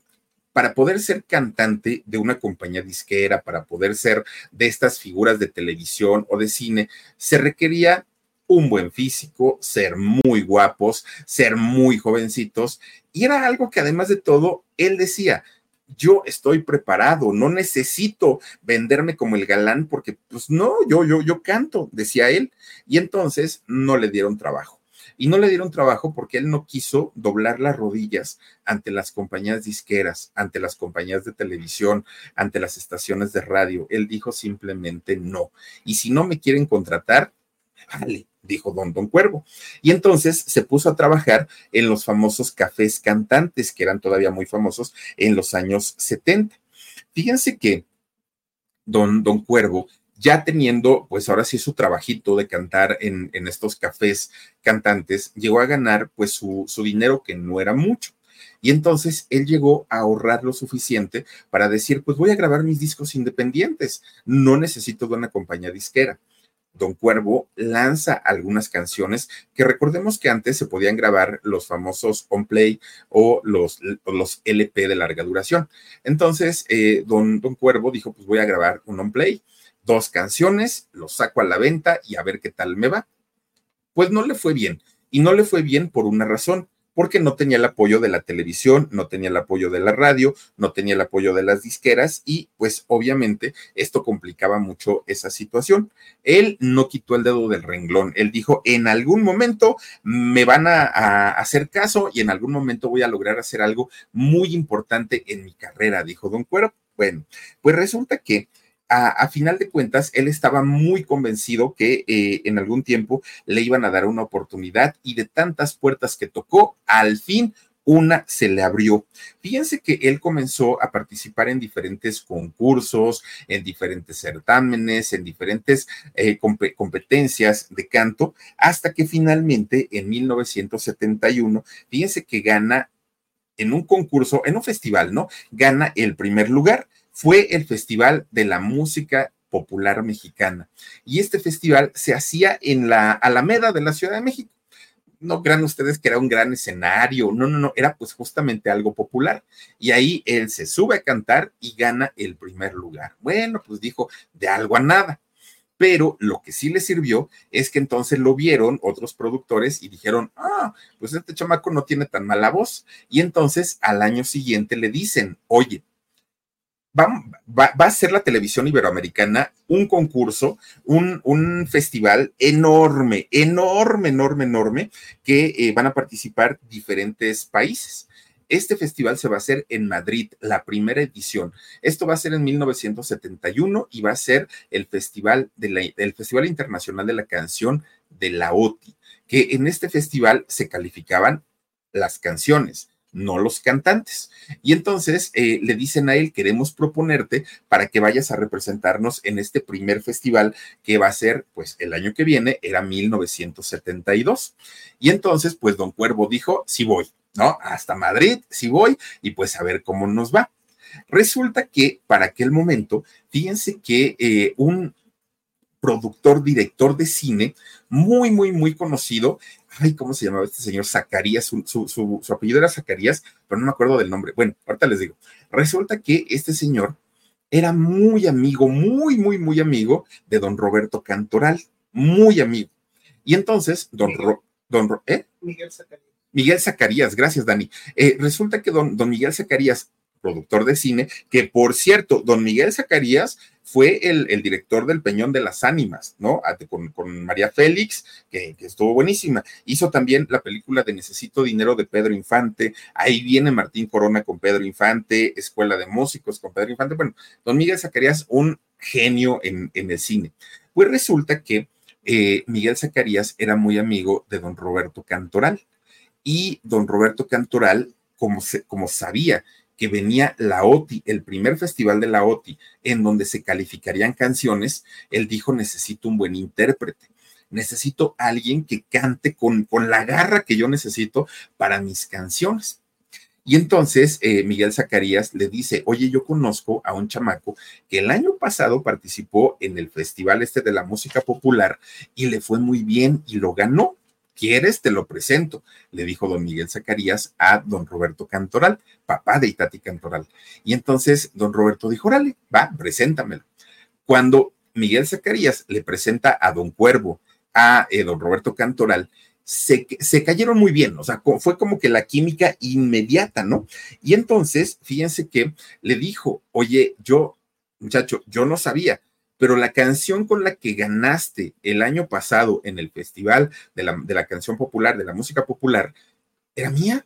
para poder ser cantante de una compañía disquera, para poder ser de estas figuras de televisión o de cine, se requería un buen físico, ser muy guapos, ser muy jovencitos, y era algo que además de todo, él decía, yo estoy preparado, no necesito venderme como el galán porque pues no, yo yo yo canto, decía él, y entonces no le dieron trabajo. Y no le dieron trabajo porque él no quiso doblar las rodillas ante las compañías disqueras, ante las compañías de televisión, ante las estaciones de radio. Él dijo simplemente no. Y si no me quieren contratar, vale, dijo Don Don Cuervo. Y entonces se puso a trabajar en los famosos cafés cantantes, que eran todavía muy famosos en los años 70. Fíjense que Don Don Cuervo ya teniendo, pues ahora sí su trabajito de cantar en, en estos cafés cantantes, llegó a ganar pues su, su dinero que no era mucho. Y entonces él llegó a ahorrar lo suficiente para decir, pues voy a grabar mis discos independientes, no necesito de una compañía disquera. Don Cuervo lanza algunas canciones que recordemos que antes se podían grabar los famosos on play o los, los LP de larga duración. Entonces, eh, don, don Cuervo dijo, pues voy a grabar un on play dos canciones, los saco a la venta y a ver qué tal me va. Pues no le fue bien. Y no le fue bien por una razón, porque no tenía el apoyo de la televisión, no tenía el apoyo de la radio, no tenía el apoyo de las disqueras y pues obviamente esto complicaba mucho esa situación. Él no quitó el dedo del renglón, él dijo, en algún momento me van a, hacer caso y en algún momento voy a lograr hacer algo muy importante en mi carrera, dijo Don Cuero. Bueno, pues resulta que a, final de cuentas, él estaba muy convencido que eh, en algún tiempo le iban a dar una oportunidad y de tantas puertas que tocó, al fin una se le abrió. Fíjense que él comenzó a participar en diferentes concursos, en diferentes certámenes, en diferentes eh, competencias de canto, hasta que finalmente en 1971, fíjense que gana en un concurso, en un festival, ¿no? Gana el primer lugar fue el Festival de la Música Popular Mexicana. Y este festival se hacía en la Alameda de la Ciudad de México. No crean ustedes que era un gran escenario, no, no, no, era pues justamente algo popular. Y ahí él se sube a cantar y gana el primer lugar. Bueno, pues dijo, de algo a nada pero lo que sí le sirvió es que entonces lo vieron otros productores y dijeron, ah, pues este chamaco no tiene tan mala voz. Y entonces al año siguiente le dicen, oye, va, a ser la televisión iberoamericana un concurso, un, festival enorme, enorme, enorme, enorme, que eh, van a participar diferentes países. Este festival se va a hacer en Madrid, la primera edición. Esto va a ser en 1971 y va a ser el Festival, de el festival Internacional de la Canción de la OTI, que en este festival se calificaban las canciones no los cantantes. Y entonces eh, le dicen a él, queremos proponerte para que vayas a representarnos en este primer festival que va a ser, pues el año que viene, era 1972. Y entonces, pues don Cuervo dijo, sí voy, ¿no? Hasta Madrid, sí voy, y pues a ver cómo nos va. Resulta que para aquel momento, fíjense que eh, un productor, director de cine, muy, muy, muy conocido, ay, ¿cómo se llamaba este señor? Zacarías, su, apellido era Zacarías, pero no me acuerdo del nombre. Bueno, ahorita les digo. Resulta que este señor era muy amigo, muy, muy, muy amigo de don Roberto Cantoral, muy amigo. Y entonces, don, don ¿eh? Miguel Zacarías. Miguel Zacarías, gracias Dani. Eh, resulta que don, don Miguel Zacarías productor de cine, que por cierto, don Miguel Zacarías fue el, director del Peñón de las Ánimas, ¿no? Con, María Félix, que, estuvo buenísima. Hizo también la película de Necesito Dinero de Pedro Infante. Ahí viene Martín Corona con Pedro Infante, Escuela de Músicos con Pedro Infante. Bueno, don Miguel Zacarías, un genio en, el cine. Pues resulta que eh, Miguel Zacarías era muy amigo de don Roberto Cantoral. Y don Roberto Cantoral, como, como sabía que venía la OTI, el primer festival de la OTI, en donde se calificarían canciones, él dijo, necesito un buen intérprete, necesito alguien que cante con, con la garra que yo necesito para mis canciones. Y entonces eh, Miguel Zacarías le dice, oye, yo conozco a un chamaco que el año pasado participó en el festival este de la música popular y le fue muy bien y lo ganó. ¿Quieres? Te lo presento, le dijo don Miguel Zacarías a don Roberto Cantoral, papá de Itati Cantoral. Y entonces don Roberto dijo, órale, va, preséntamelo. Cuando Miguel Zacarías le presenta a don Cuervo, a eh, don Roberto Cantoral, se, se, cayeron muy bien, o sea, fue como que la química inmediata, ¿no? Y entonces, fíjense que le dijo, oye, yo, muchacho, yo no sabía, pero la canción con la que ganaste el año pasado en el Festival de la, de la Canción Popular, de la Música Popular, era mía.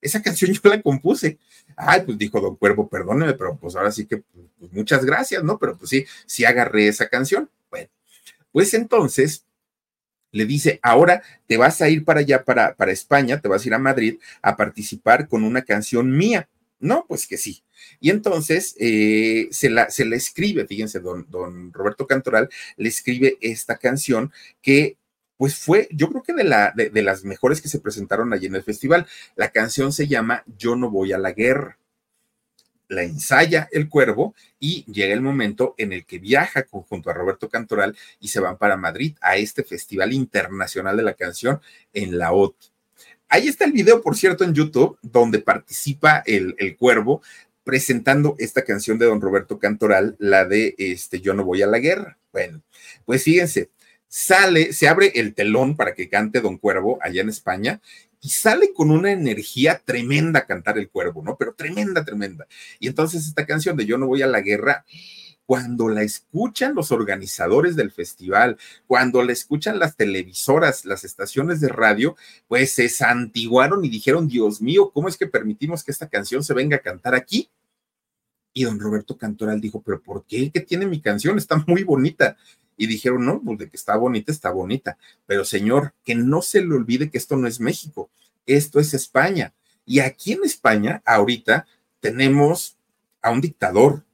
Esa canción [laughs] yo la compuse. Ay, pues dijo Don Cuervo, perdóneme, pero pues ahora sí que pues, muchas gracias, ¿no? Pero pues sí, sí agarré esa canción. Bueno, pues entonces le dice, ahora te vas a ir para allá, para, para España, te vas a ir a Madrid a participar con una canción mía. No, pues que sí. Y entonces eh, se, la, se escribe, fíjense, don, don Roberto Cantoral le escribe esta canción que pues fue, yo creo que de, la, de, de, las mejores que se presentaron allí en el festival. La canción se llama Yo no voy a la guerra. La ensaya el cuervo y llega el momento en el que viaja junto a Roberto Cantoral y se van para Madrid a este Festival Internacional de la Canción en la OT. Ahí está el video, por cierto, en YouTube, donde participa el, el cuervo presentando esta canción de don Roberto Cantoral, la de este Yo no voy a la guerra. Bueno, pues fíjense, sale, se abre el telón para que cante don Cuervo allá en España y sale con una energía tremenda cantar el cuervo, ¿no? Pero tremenda, tremenda. Y entonces esta canción de Yo no voy a la guerra, cuando la escuchan los organizadores del festival, cuando la escuchan las televisoras, las estaciones de radio, pues se santiguaron y dijeron, Dios mío, ¿cómo es que permitimos que esta canción se venga a cantar aquí? Y don Roberto Cantoral dijo, pero ¿por qué? ¿Qué tiene mi canción? Está muy bonita. Y dijeron, no, pues de que está bonita, está bonita. Pero señor, que no se le olvide que esto no es México, esto es España. Y aquí en España, ahorita, tenemos a un dictador,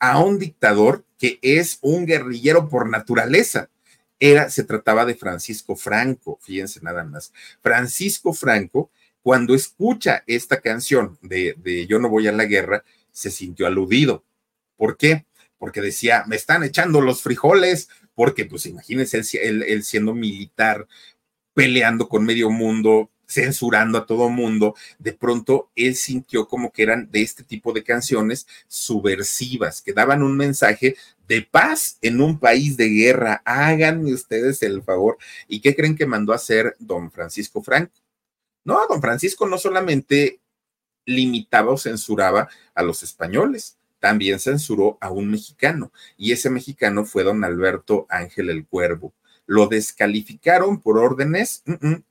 a un dictador que es un guerrillero por naturaleza. Era, se trataba de Francisco Franco, fíjense nada más. Francisco Franco, cuando escucha esta canción de, de Yo no voy a la guerra, se sintió aludido. ¿Por qué? Porque decía, me están echando los frijoles, porque pues imagínense él, siendo militar, peleando con medio mundo, censurando a todo mundo, de pronto él sintió como que eran de este tipo de canciones subversivas, que daban un mensaje de paz en un país de guerra. Háganme ustedes el favor. ¿Y qué creen que mandó a hacer don Francisco Franco? No, don Francisco no solamente limitaba o censuraba a los españoles, también censuró a un mexicano, y ese mexicano fue don Alberto Ángel el Cuervo. Lo descalificaron por órdenes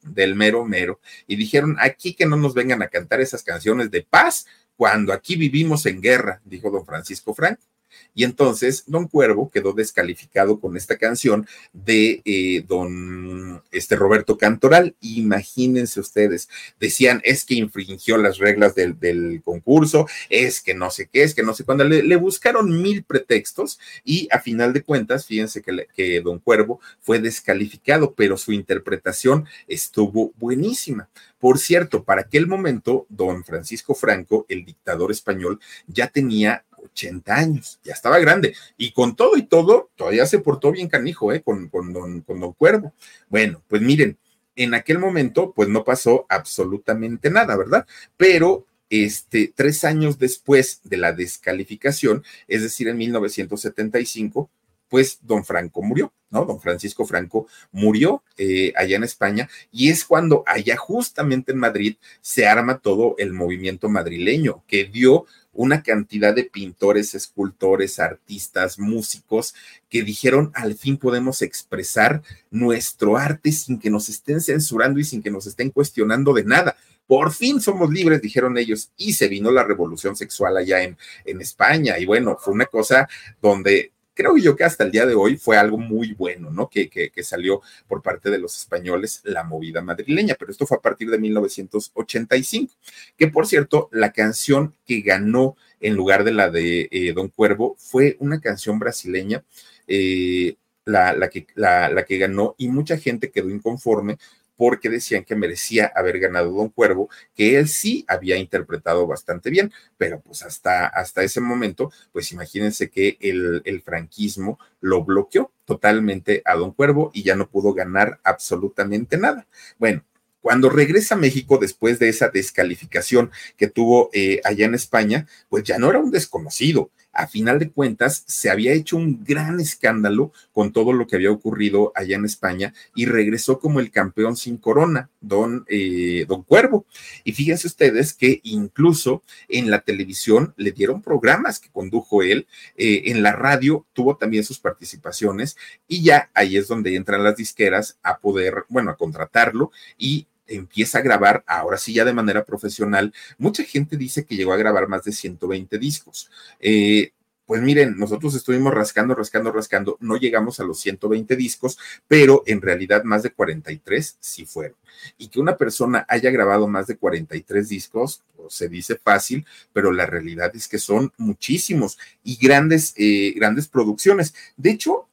del mero mero y dijeron aquí que no nos vengan a cantar esas canciones de paz cuando aquí vivimos en guerra, dijo don Francisco Franco. Y entonces Don Cuervo quedó descalificado con esta canción de eh, Don este Roberto Cantoral. Imagínense ustedes, decían es que infringió las reglas del, concurso, es que no sé qué, es que no sé cuándo. Le, buscaron mil pretextos y a final de cuentas, fíjense que, que Don Cuervo fue descalificado, pero su interpretación estuvo buenísima. Por cierto, para aquel momento, don Francisco Franco, el dictador español, ya tenía 80 años, ya estaba grande. Y con todo y todo, todavía se portó bien canijo, ¿eh? Con, con, don, con don Cuervo. Bueno, pues miren, en aquel momento, pues no pasó absolutamente nada, ¿verdad? Pero este, tres años después de la descalificación, es decir, en 1975, pues don Franco murió, ¿no? Don Francisco Franco murió eh, allá en España y es cuando allá justamente en Madrid se arma todo el movimiento madrileño que dio una cantidad de pintores, escultores, artistas, músicos que dijeron al fin podemos expresar nuestro arte sin que nos estén censurando y sin que nos estén cuestionando de nada. Por fin somos libres, dijeron ellos, y se vino la revolución sexual allá en, en España. Y bueno, fue una cosa donde creo yo que hasta el día de hoy fue algo muy bueno, ¿no? Que, que, salió por parte de los españoles la movida madrileña, pero esto fue a partir de 1985, que por cierto, la canción que ganó en lugar de la de eh, Don Cuervo fue una canción brasileña. Eh, la, la, que, la, que ganó y mucha gente quedó inconforme porque decían que merecía haber ganado Don Cuervo, que él sí había interpretado bastante bien, pero pues hasta, hasta ese momento, pues imagínense que el, el franquismo lo bloqueó totalmente a Don Cuervo y ya no pudo ganar absolutamente nada. Bueno, cuando regresa a México después de esa descalificación que tuvo eh, allá en España, pues ya no era un desconocido, a final de cuentas se había hecho un gran escándalo con todo lo que había ocurrido allá en España y regresó como el campeón sin corona, don, eh, don Cuervo. Y fíjense ustedes que incluso en la televisión le dieron programas que condujo él, eh, en la radio tuvo también sus participaciones y ya ahí es donde entran las disqueras a poder, bueno, a contratarlo y empieza a grabar, ahora sí ya de manera profesional. Mucha gente dice que llegó a grabar más de 120 discos. Eh, pues miren, nosotros estuvimos rascando, rascando, rascando, no llegamos a los 120 discos, pero en realidad más de 43 sí fueron. Y que una persona haya grabado más de 43 discos, pues, se dice fácil, pero la realidad es que son muchísimos y grandes, eh, grandes producciones. De hecho,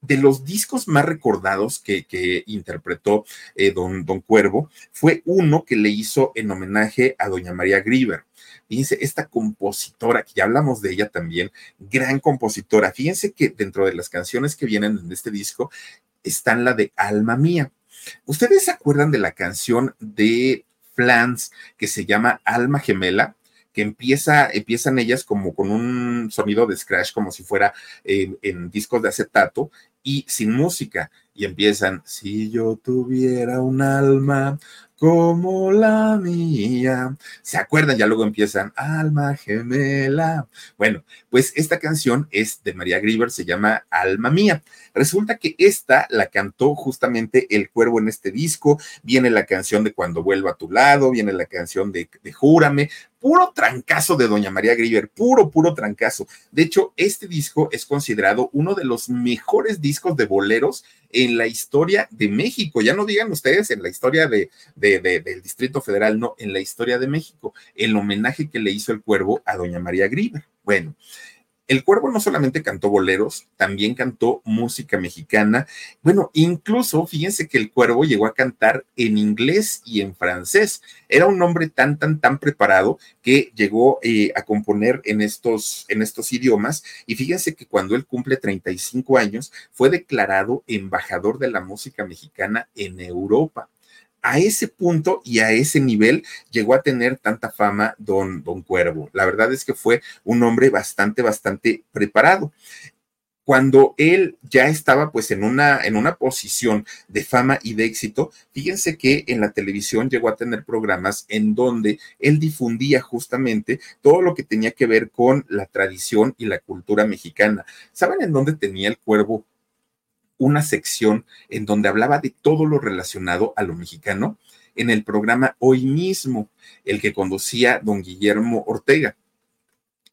de los discos más recordados que, interpretó eh, don, don Cuervo fue uno que le hizo en homenaje a doña María Grieber. Fíjense, esta compositora, que ya hablamos de ella también, gran compositora. Fíjense que dentro de las canciones que vienen en este disco están la de Alma Mía. ¿Ustedes se acuerdan de la canción de Flans que se llama Alma Gemela? Que empieza, empiezan ellas como con un sonido de scratch, como si fuera en discos de acetato y sin música. Y empiezan, si yo tuviera un alma como la mía. ¿Se acuerdan? Ya luego empiezan, alma gemela. Bueno, pues esta canción es de María Grieber, se llama Alma Mía. Resulta que esta la cantó justamente El Cuervo en este disco. Viene la canción de Cuando vuelvo a tu lado, viene la canción de Júrame, puro trancazo de Doña María Grieber, puro, puro trancazo. De hecho, este disco es considerado uno de los mejores discos de boleros en la historia de México. Ya no digan ustedes en la historia de, de, de, del Distrito Federal, no, en la historia de México, el homenaje que le hizo el cuervo a Doña María Grieber. Bueno, el Cuervo no solamente cantó boleros, también cantó música mexicana. Bueno, incluso fíjense que el Cuervo llegó a cantar en inglés y en francés. Era un hombre tan, tan, tan preparado que llegó eh, a componer en estos, en estos idiomas. Y fíjense que cuando él cumple 35 años, fue declarado embajador de la música mexicana en Europa a ese punto y a ese nivel llegó a tener tanta fama don, don Cuervo. La verdad es que fue un hombre bastante, bastante preparado. Cuando él ya estaba pues en una, en una posición de fama y de éxito, fíjense que en la televisión llegó a tener programas en donde él difundía justamente todo lo que tenía que ver con la tradición y la cultura mexicana. ¿Saben en dónde tenía el cuervo una sección en donde hablaba de todo lo relacionado a lo mexicano en el programa Hoy mismo, el que conducía don Guillermo Ortega.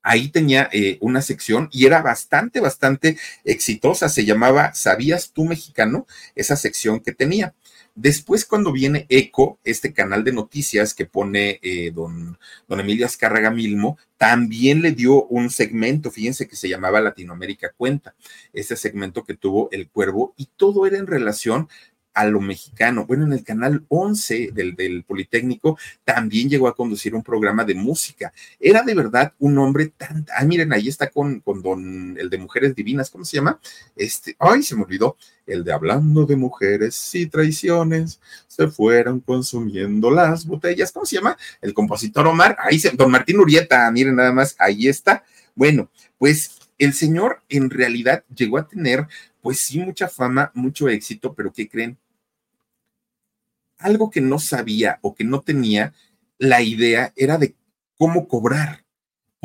Ahí tenía eh, una sección y era bastante, bastante exitosa. Se llamaba ¿Sabías tú mexicano? Esa sección que tenía. Después, cuando viene ECO, este canal de noticias que pone eh, don, don Emilio Azcárraga Milmo, también le dio un segmento, fíjense que se llamaba Latinoamérica Cuenta, ese segmento que tuvo el cuervo, y todo era en relación a lo mexicano. Bueno, en el canal 11 del, del, Politécnico también llegó a conducir un programa de música. Era de verdad un hombre tan, ah, miren, ahí está con, con don, el de Mujeres Divinas, ¿cómo se llama? Este, ay, se me olvidó, el de hablando de mujeres y traiciones, se fueron consumiendo las botellas, ¿cómo se llama? El compositor Omar, ahí se, don Martín Urieta, miren nada más, ahí está. Bueno, pues el señor en realidad llegó a tener, pues sí, mucha fama, mucho éxito, pero ¿qué creen? Algo que no sabía o que no tenía la idea era de cómo cobrar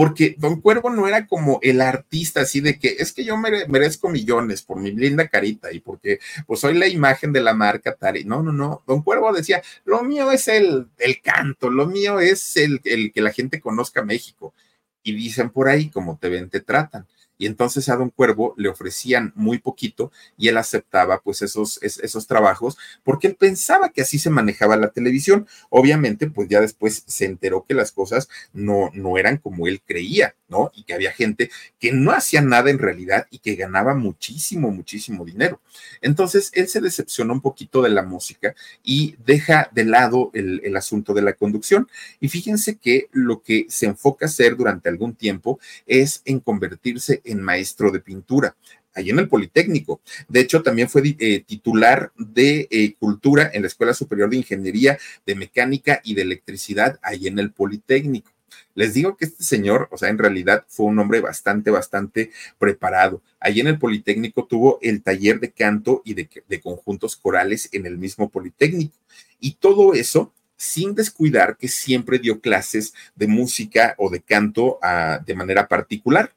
porque Don Cuervo no era como el artista así de que es que yo merezco millones por mi linda carita y porque pues soy la imagen de la marca Tari. No, no, no. Don Cuervo decía, lo mío es el, el canto, lo mío es el, el que la gente conozca México. Y dicen por ahí, como te ven, te tratan y entonces a don Cuervo le ofrecían muy poquito y él aceptaba pues esos, esos trabajos porque él pensaba que así se manejaba la televisión. Obviamente pues ya después se enteró que las cosas no, no eran como él creía, ¿no? Y que había gente que no hacía nada en realidad y que ganaba muchísimo, muchísimo dinero. Entonces él se decepciona un poquito de la música y deja de lado el, el asunto de la conducción. Y fíjense que lo que se enfoca a hacer durante algún tiempo es en convertirse en maestro de pintura ahí en el Politécnico. De hecho, también fue eh, titular de eh, Cultura en la Escuela Superior de Ingeniería, de Mecánica y de Electricidad, ahí en el Politécnico. Les digo que este señor, o sea, en realidad fue un hombre bastante, bastante preparado. Allí en el Politécnico tuvo el taller de canto y de, de conjuntos corales en el mismo Politécnico. Y todo eso sin descuidar que siempre dio clases de música o de canto ah, de manera particular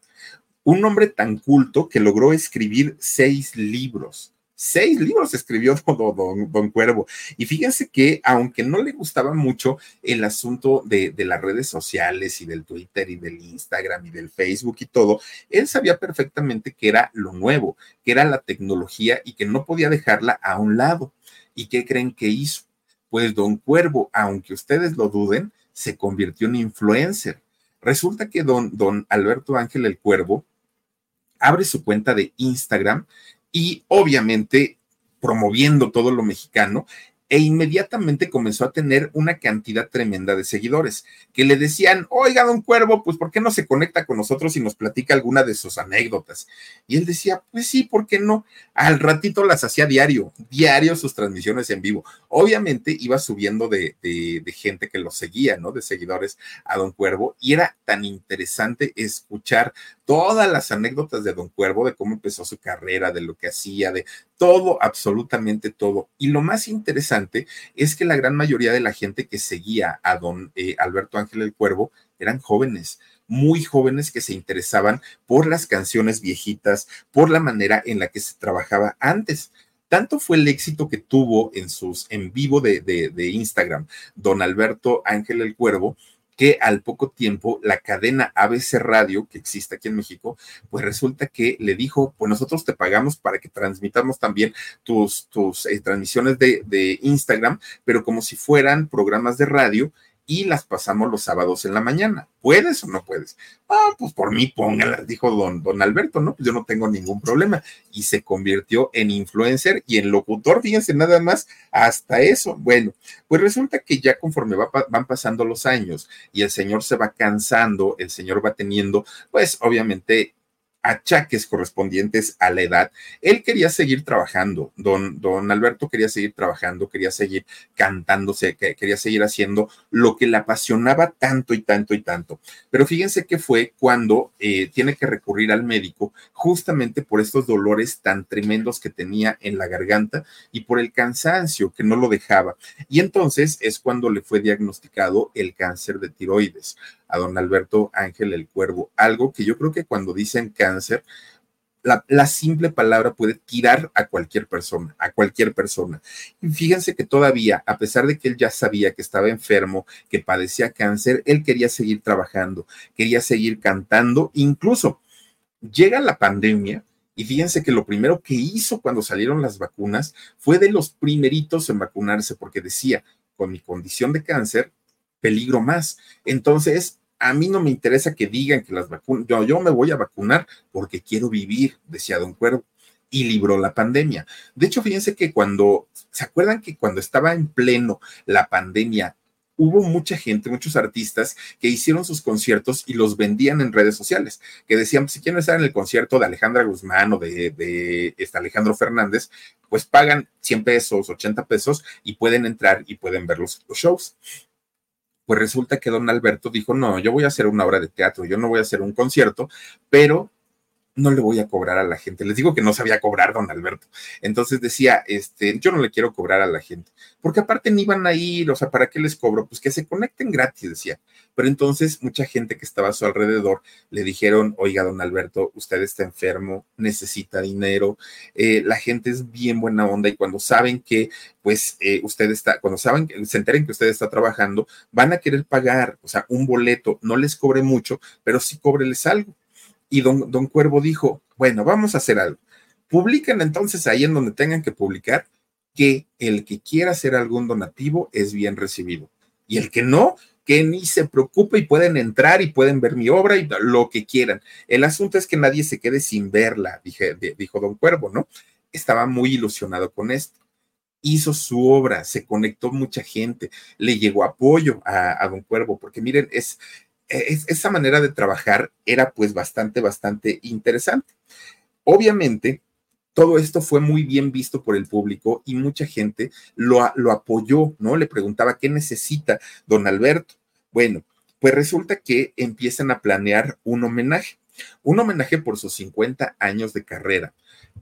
un hombre tan culto que logró escribir seis libros. Seis libros escribió [laughs] don, Cuervo. Y fíjense que, aunque no le gustaba mucho el asunto de, de, las redes sociales y del Twitter y del Instagram y del Facebook y todo, él sabía perfectamente que era lo nuevo, que era la tecnología y que no podía dejarla a un lado. ¿Y qué creen que hizo? Pues don Cuervo, aunque ustedes lo duden, se convirtió en influencer. Resulta que don, don Alberto Ángel el Cuervo abre su cuenta de Instagram y obviamente promoviendo todo lo mexicano e inmediatamente comenzó a tener una cantidad tremenda de seguidores que le decían, oiga, don Cuervo, pues ¿por qué no se conecta con nosotros y nos platica alguna de sus anécdotas? Y él decía, pues sí, ¿por qué no? Al ratito las hacía diario, diario sus transmisiones en vivo. Obviamente iba subiendo de, de, de gente que lo seguía, ¿no? De seguidores a don Cuervo y era tan interesante escuchar todas las anécdotas de don Cuervo, de cómo empezó su carrera, de lo que hacía, de todo, absolutamente todo. Y lo más interesante es que la gran mayoría de la gente que seguía a don eh, Alberto Ángel el Cuervo eran jóvenes muy jóvenes que se interesaban por las canciones viejitas, por la manera en la que se trabajaba antes. Tanto fue el éxito que tuvo en sus en vivo de, de, de Instagram, don Alberto Ángel el Cuervo, que al poco tiempo la cadena ABC Radio, que existe aquí en México, pues resulta que le dijo, pues nosotros te pagamos para que transmitamos también tus, tus eh, transmisiones de, de Instagram, pero como si fueran programas de radio y las pasamos los sábados en la mañana. ¿Puedes o no puedes? Ah, pues por mí póngalas, dijo don, don Alberto, ¿no? Pues yo no tengo ningún problema. Y se convirtió en influencer y en locutor, fíjense nada más, hasta eso. Bueno, pues resulta que ya conforme va, van pasando los años y el señor se va cansando, el señor va teniendo, pues obviamente achaques correspondientes a la edad. Él quería seguir trabajando, don, don Alberto quería seguir trabajando, quería seguir cantándose, quería seguir haciendo lo que le apasionaba tanto y tanto y tanto. Pero fíjense que fue cuando eh, tiene que recurrir al médico justamente por estos dolores tan tremendos que tenía en la garganta y por el cansancio que no lo dejaba. Y entonces es cuando le fue diagnosticado el cáncer de tiroides a don Alberto Ángel el Cuervo, algo que yo creo que cuando dicen cáncer, la, simple palabra puede tirar a cualquier persona, a cualquier persona. Y fíjense que todavía, a pesar de que él ya sabía que estaba enfermo, que padecía cáncer, él quería seguir trabajando, quería seguir cantando, incluso llega la pandemia. Y fíjense que lo primero que hizo cuando salieron las vacunas fue de los primeritos en vacunarse, porque decía, con mi condición de cáncer, peligro más. Entonces, a mí no me interesa que digan que las vacunas, yo, yo me voy a vacunar porque quiero vivir, decía Don Cuervo, y libró la pandemia. De hecho, fíjense que cuando, ¿se acuerdan que cuando estaba en pleno la pandemia, hubo mucha gente, muchos artistas que hicieron sus conciertos y los vendían en redes sociales, que decían, si quieren estar en el concierto de Alejandra Guzmán o de, este Alejandro Fernández, pues pagan 100 pesos, 80 pesos y pueden entrar y pueden ver los shows pues resulta que don Alberto dijo, no, yo voy a hacer una obra de teatro, yo no voy a hacer un concierto, pero no le voy a cobrar a la gente. Les digo que no sabía cobrar, don Alberto. Entonces decía, este, yo no le quiero cobrar a la gente, porque aparte ni iban a ir, o sea, ¿para qué les cobro? Pues que se conecten gratis, decía. Pero entonces mucha gente que estaba a su alrededor le dijeron, oiga, don Alberto, usted está enfermo, necesita dinero, eh, la gente es bien buena onda y cuando saben que, pues, eh, usted está, cuando saben, se enteren que usted está trabajando, van a querer pagar, o sea, un boleto, no les cobre mucho, pero sí cóbreles algo. Y don, Cuervo dijo, bueno, vamos a hacer algo. Publiquen entonces ahí en donde tengan que publicar que el que quiera hacer algún donativo es bien recibido. Y el que no, que ni se preocupe y pueden entrar y pueden ver mi obra y lo que quieran. El asunto es que nadie se quede sin verla, dijo don Cuervo, ¿no? Estaba muy ilusionado con esto. Hizo su obra, se conectó mucha gente, le llegó apoyo a don Cuervo, porque miren, es, esa manera de trabajar era pues bastante, bastante interesante. Obviamente, todo esto fue muy bien visto por el público y mucha gente lo, lo apoyó, ¿no? Le preguntaba, ¿qué necesita don Alberto? Bueno, pues resulta que empiezan a planear un homenaje, un homenaje por sus 50 años de carrera.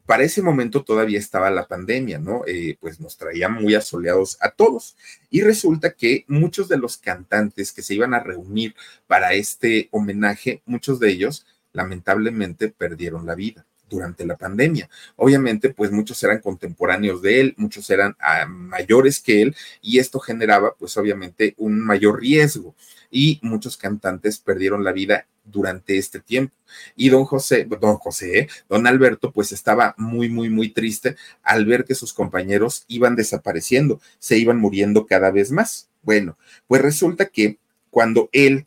Para ese momento todavía estaba la pandemia, ¿no? Eh, pues nos traía muy asoleados a todos. Y resulta que muchos de los cantantes que se iban a reunir para este homenaje, muchos de ellos lamentablemente perdieron la vida durante la pandemia. Obviamente, pues muchos eran contemporáneos de él, muchos eran ah, mayores que él y esto generaba pues obviamente un mayor riesgo y muchos cantantes perdieron la vida durante este tiempo. Y don José, don José, don Alberto, pues estaba muy, muy, muy triste al ver que sus compañeros iban desapareciendo, se iban muriendo cada vez más. Bueno, pues resulta que cuando él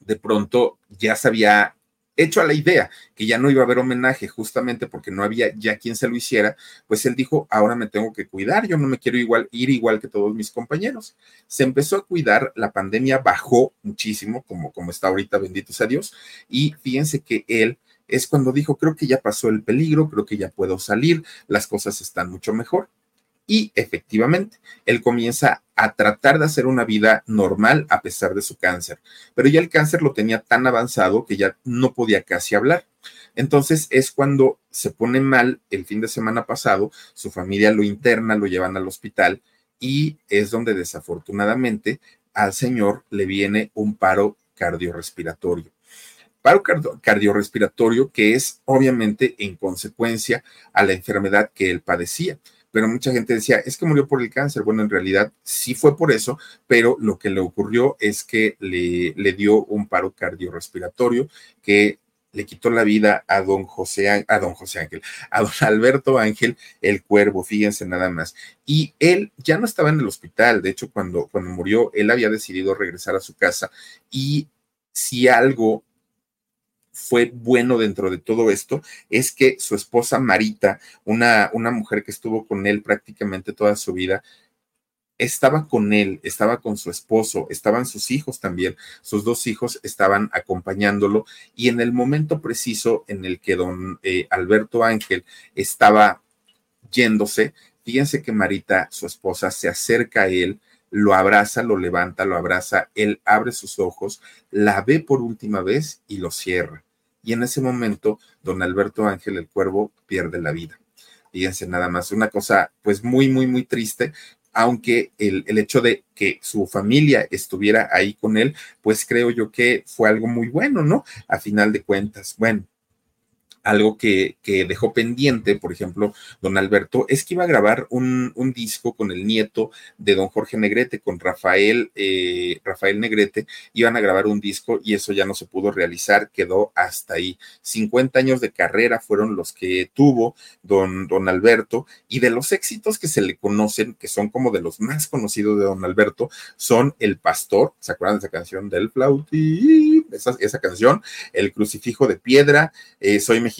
de pronto ya sabía hecho a la idea que ya no iba a haber homenaje justamente porque no había ya quien se lo hiciera, pues él dijo, ahora me tengo que cuidar, yo no me quiero igual ir igual que todos mis compañeros. Se empezó a cuidar, la pandemia bajó muchísimo, como, como está ahorita, bendito sea Dios, y fíjense que él es cuando dijo, creo que ya pasó el peligro, creo que ya puedo salir, las cosas están mucho mejor. Y efectivamente, él comienza a tratar de hacer una vida normal a pesar de su cáncer, pero ya el cáncer lo tenía tan avanzado que ya no podía casi hablar. Entonces es cuando se pone mal el fin de semana pasado, su familia lo interna, lo llevan al hospital y es donde desafortunadamente al señor le viene un paro cardiorrespiratorio. Paro cardiorrespiratorio que es obviamente en consecuencia a la enfermedad que él padecía pero mucha gente decía, es que murió por el cáncer. Bueno, en realidad sí fue por eso, pero lo que le ocurrió es que le, le dio un paro cardiorrespiratorio que le quitó la vida a don José, a don José Ángel, a don Alberto Ángel, el cuervo, fíjense nada más. Y él ya no estaba en el hospital, de hecho, cuando, cuando murió, él había decidido regresar a su casa y si algo fue bueno dentro de todo esto es que su esposa Marita, una, una mujer que estuvo con él prácticamente toda su vida, estaba con él, estaba con su esposo, estaban sus hijos también, sus dos hijos estaban acompañándolo y en el momento preciso en el que don eh, Alberto Ángel estaba yéndose, fíjense que Marita, su esposa, se acerca a él, lo abraza, lo levanta, lo abraza, él abre sus ojos, la ve por última vez y lo cierra. Y en ese momento, don Alberto Ángel el Cuervo pierde la vida. Fíjense nada más, una cosa pues muy, muy, muy triste, aunque el, el, hecho de que su familia estuviera ahí con él, pues creo yo que fue algo muy bueno, ¿no? A final de cuentas, bueno, algo que, que, dejó pendiente, por ejemplo, don Alberto, es que iba a grabar un, un disco con el nieto de don Jorge Negrete, con Rafael, eh, Rafael Negrete, iban a grabar un disco y eso ya no se pudo realizar, quedó hasta ahí. 50 años de carrera fueron los que tuvo don, don Alberto y de los éxitos que se le conocen, que son como de los más conocidos de don Alberto, son El Pastor, ¿se acuerdan de esa canción del flautín? Esa, esa canción, El Crucifijo de Piedra, eh, Soy mexicano,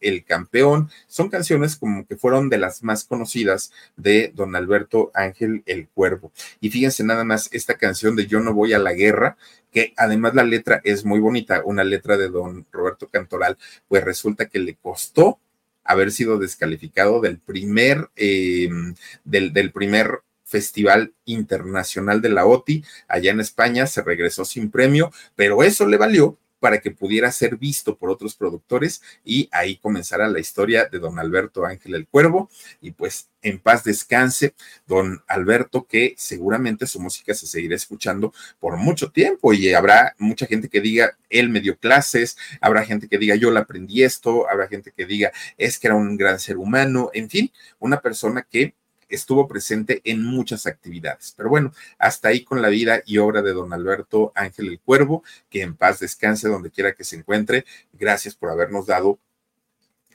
El Campeón, son canciones como que fueron de las más conocidas de don Alberto Ángel el Cuervo. Y fíjense nada más esta canción de Yo no voy a la guerra, que además la letra es muy bonita, una letra de don Roberto Cantoral, pues resulta que le costó haber sido descalificado del primer, del, del primer Festival Internacional de la OTI allá en España, se regresó sin premio, pero eso le valió para que pudiera ser visto por otros productores y ahí comenzará la historia de don Alberto Ángel el Cuervo. Y pues en paz descanse don Alberto que seguramente su música se seguirá escuchando por mucho tiempo y habrá mucha gente que diga él me dio clases, habrá gente que diga yo le aprendí esto, habrá gente que diga es que era un gran ser humano, en fin, una persona que estuvo presente en muchas actividades. Pero bueno, hasta ahí con la vida y obra de don Alberto Ángel el Cuervo, que en paz descanse donde quiera que se encuentre. Gracias por habernos dado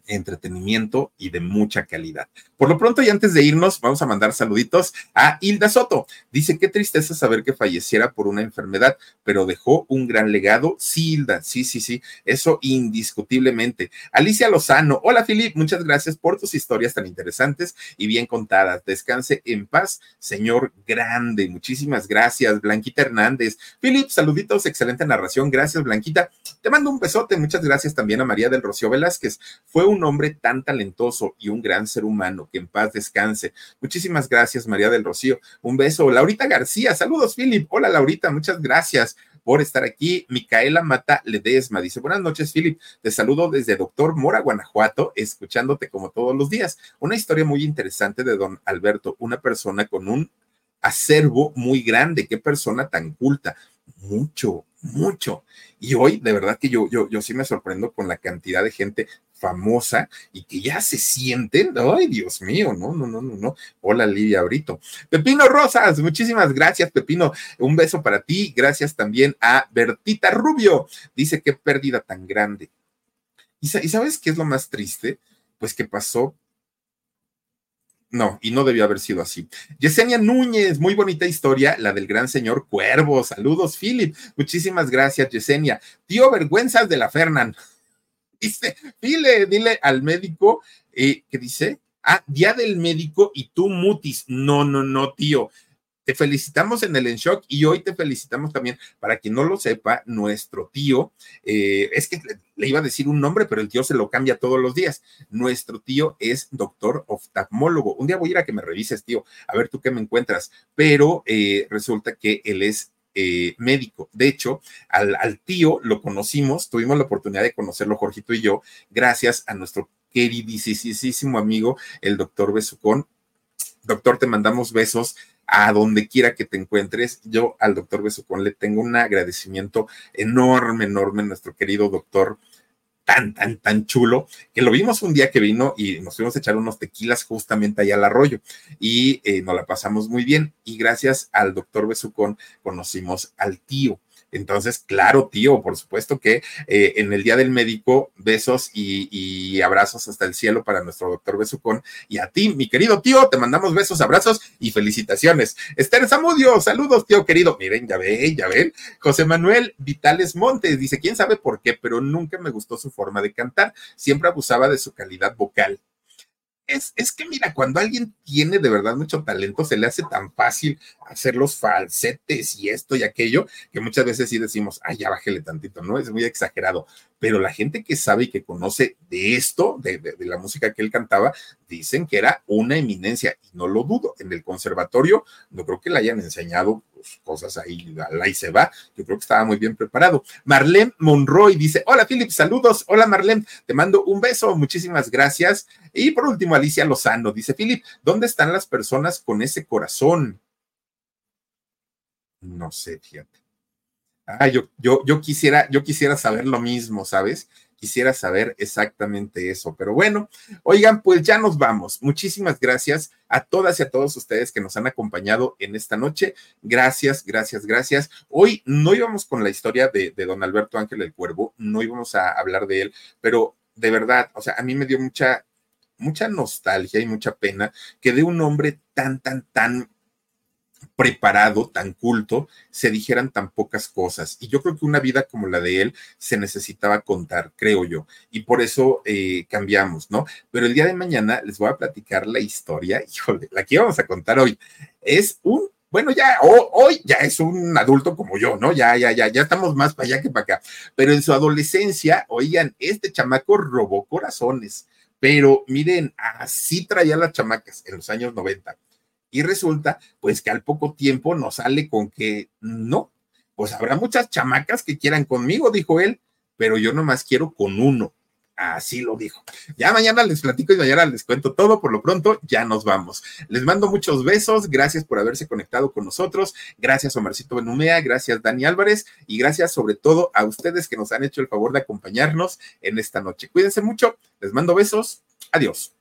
entretenimiento y de mucha calidad. Por lo pronto, y antes de irnos, vamos a mandar saluditos a Hilda Soto. Dice, qué tristeza saber que falleciera por una enfermedad, pero dejó un gran legado. Sí, Hilda, sí, sí, sí, eso indiscutiblemente. Alicia Lozano, hola Filip, muchas gracias por tus historias tan interesantes y bien contadas. Descanse en paz, señor grande. Muchísimas gracias, Blanquita Hernández. Filip, saluditos, excelente narración. Gracias, Blanquita. Te mando un besote. Muchas gracias también a María del Rocío Velázquez. Fue un hombre tan talentoso y un gran ser humano, que en paz descanse. Muchísimas gracias, María del Rocío. Un beso. Laurita García, saludos, Philip. Hola, Laurita, muchas gracias por estar aquí. Micaela Mata Ledesma dice, buenas noches, Philip. Te saludo desde Doctor Mora, Guanajuato, escuchándote como todos los días. Una historia muy interesante de don Alberto, una persona con un acervo muy grande. Qué persona tan culta. Mucho, mucho. Y hoy, de verdad que yo, yo, yo sí me sorprendo con la cantidad de gente famosa y que ya se sienten, ay Dios mío, no, no, no, no, no. Hola Lidia Brito. Pepino Rosas, muchísimas gracias Pepino, un beso para ti, gracias también a Bertita Rubio, dice qué pérdida tan grande. ¿Y, sabes qué es lo más triste? Pues que pasó no, y no debió haber sido así. Yesenia Núñez, muy bonita historia, la del gran señor Cuervo. Saludos, Philip. Muchísimas gracias, Yesenia. Tío, vergüenzas de la Fernan dice, dile, dile al médico, eh, ¿qué dice? Ah, día del médico y tú mutis. No, no, no, tío. Te felicitamos en el En Shock y hoy te felicitamos también. Para quien no lo sepa, nuestro tío, eh, es que le iba a decir un nombre, pero el tío se lo cambia todos los días. Nuestro tío es doctor oftalmólogo. Un día voy a ir a que me revises, tío, a ver tú qué me encuentras. Pero eh, resulta que él es eh, médico. De hecho, al, al, tío lo conocimos, tuvimos la oportunidad de conocerlo, Jorgito y yo, gracias a nuestro queridísimo amigo, el doctor Besucón. Doctor, te mandamos besos a donde quiera que te encuentres. Yo al doctor Besucón le tengo un agradecimiento enorme, enorme, nuestro querido doctor tan, tan, tan chulo, que lo vimos un día que vino y nos fuimos a echar unos tequilas justamente allá al arroyo y eh, nos la pasamos muy bien. Y gracias al doctor Besucón conocimos al tío. Entonces, claro, tío, por supuesto que eh, en el Día del Médico, besos y, abrazos hasta el cielo para nuestro doctor Besucón. Y a ti, mi querido tío, te mandamos besos, abrazos y felicitaciones. Esther Zamudio, saludos, tío querido. Miren, ya ven, ya ven. José Manuel Vitales Montes dice, quién sabe por qué, pero nunca me gustó su forma de cantar. Siempre abusaba de su calidad vocal es, es, que mira, cuando alguien tiene de verdad mucho talento, se le hace tan fácil hacer los falsetes y esto y aquello, que muchas veces sí decimos, ay, ya bájele tantito, ¿no? Es muy exagerado. Pero la gente que sabe y que conoce de esto, de, de, de la música que él cantaba, dicen que era una eminencia, y no lo dudo. En el conservatorio, no creo que le hayan enseñado cosas ahí, ahí se va. Yo creo que estaba muy bien preparado. Marlene Monroy dice: Hola, Philip, saludos. Hola, Marlene, te mando un beso. Muchísimas gracias. Y por último, Alicia Lozano dice: Philip, ¿dónde están las personas con ese corazón? No sé, fíjate. Ah, yo, yo, yo quisiera, yo quisiera saber lo mismo, ¿sabes? Quisiera saber exactamente eso. Pero bueno, oigan, pues ya nos vamos. Muchísimas gracias a todas y a todos ustedes que nos han acompañado en esta noche. Gracias, gracias, gracias. Hoy no íbamos con la historia de, don Alberto Ángel el Cuervo, no íbamos a hablar de él, pero de verdad, o sea, a mí me dio mucha mucha nostalgia y mucha pena que de un hombre tan, tan, tan preparado, tan culto, se dijeran tan pocas cosas. Y yo creo que una vida como la de él se necesitaba contar, creo yo. Y por eso eh, cambiamos, ¿no? Pero el día de mañana les voy a platicar la historia, [laughs] híjole, la que vamos a contar hoy. Es un bueno, ya hoy ya es un adulto como yo, ¿no? Ya, ya, ya, ya estamos más para allá que para acá. Pero en su adolescencia, oigan, este chamaco robó corazones. Pero miren, así traía las chamacas en los años 90. Y resulta, pues que al poco tiempo nos sale con que no, pues habrá muchas chamacas que quieran conmigo, dijo él. pero yo nomás quiero con uno. Así lo dijo. Ya mañana les platico y mañana les cuento todo. Por lo pronto, ya nos vamos. Les mando muchos besos. Gracias por haberse conectado con nosotros. Gracias, Omarcito Benumea. Gracias, Dani Álvarez. Y gracias sobre todo a ustedes que nos han hecho el favor de acompañarnos en esta noche. Cuídense mucho. Les mando besos. Adiós.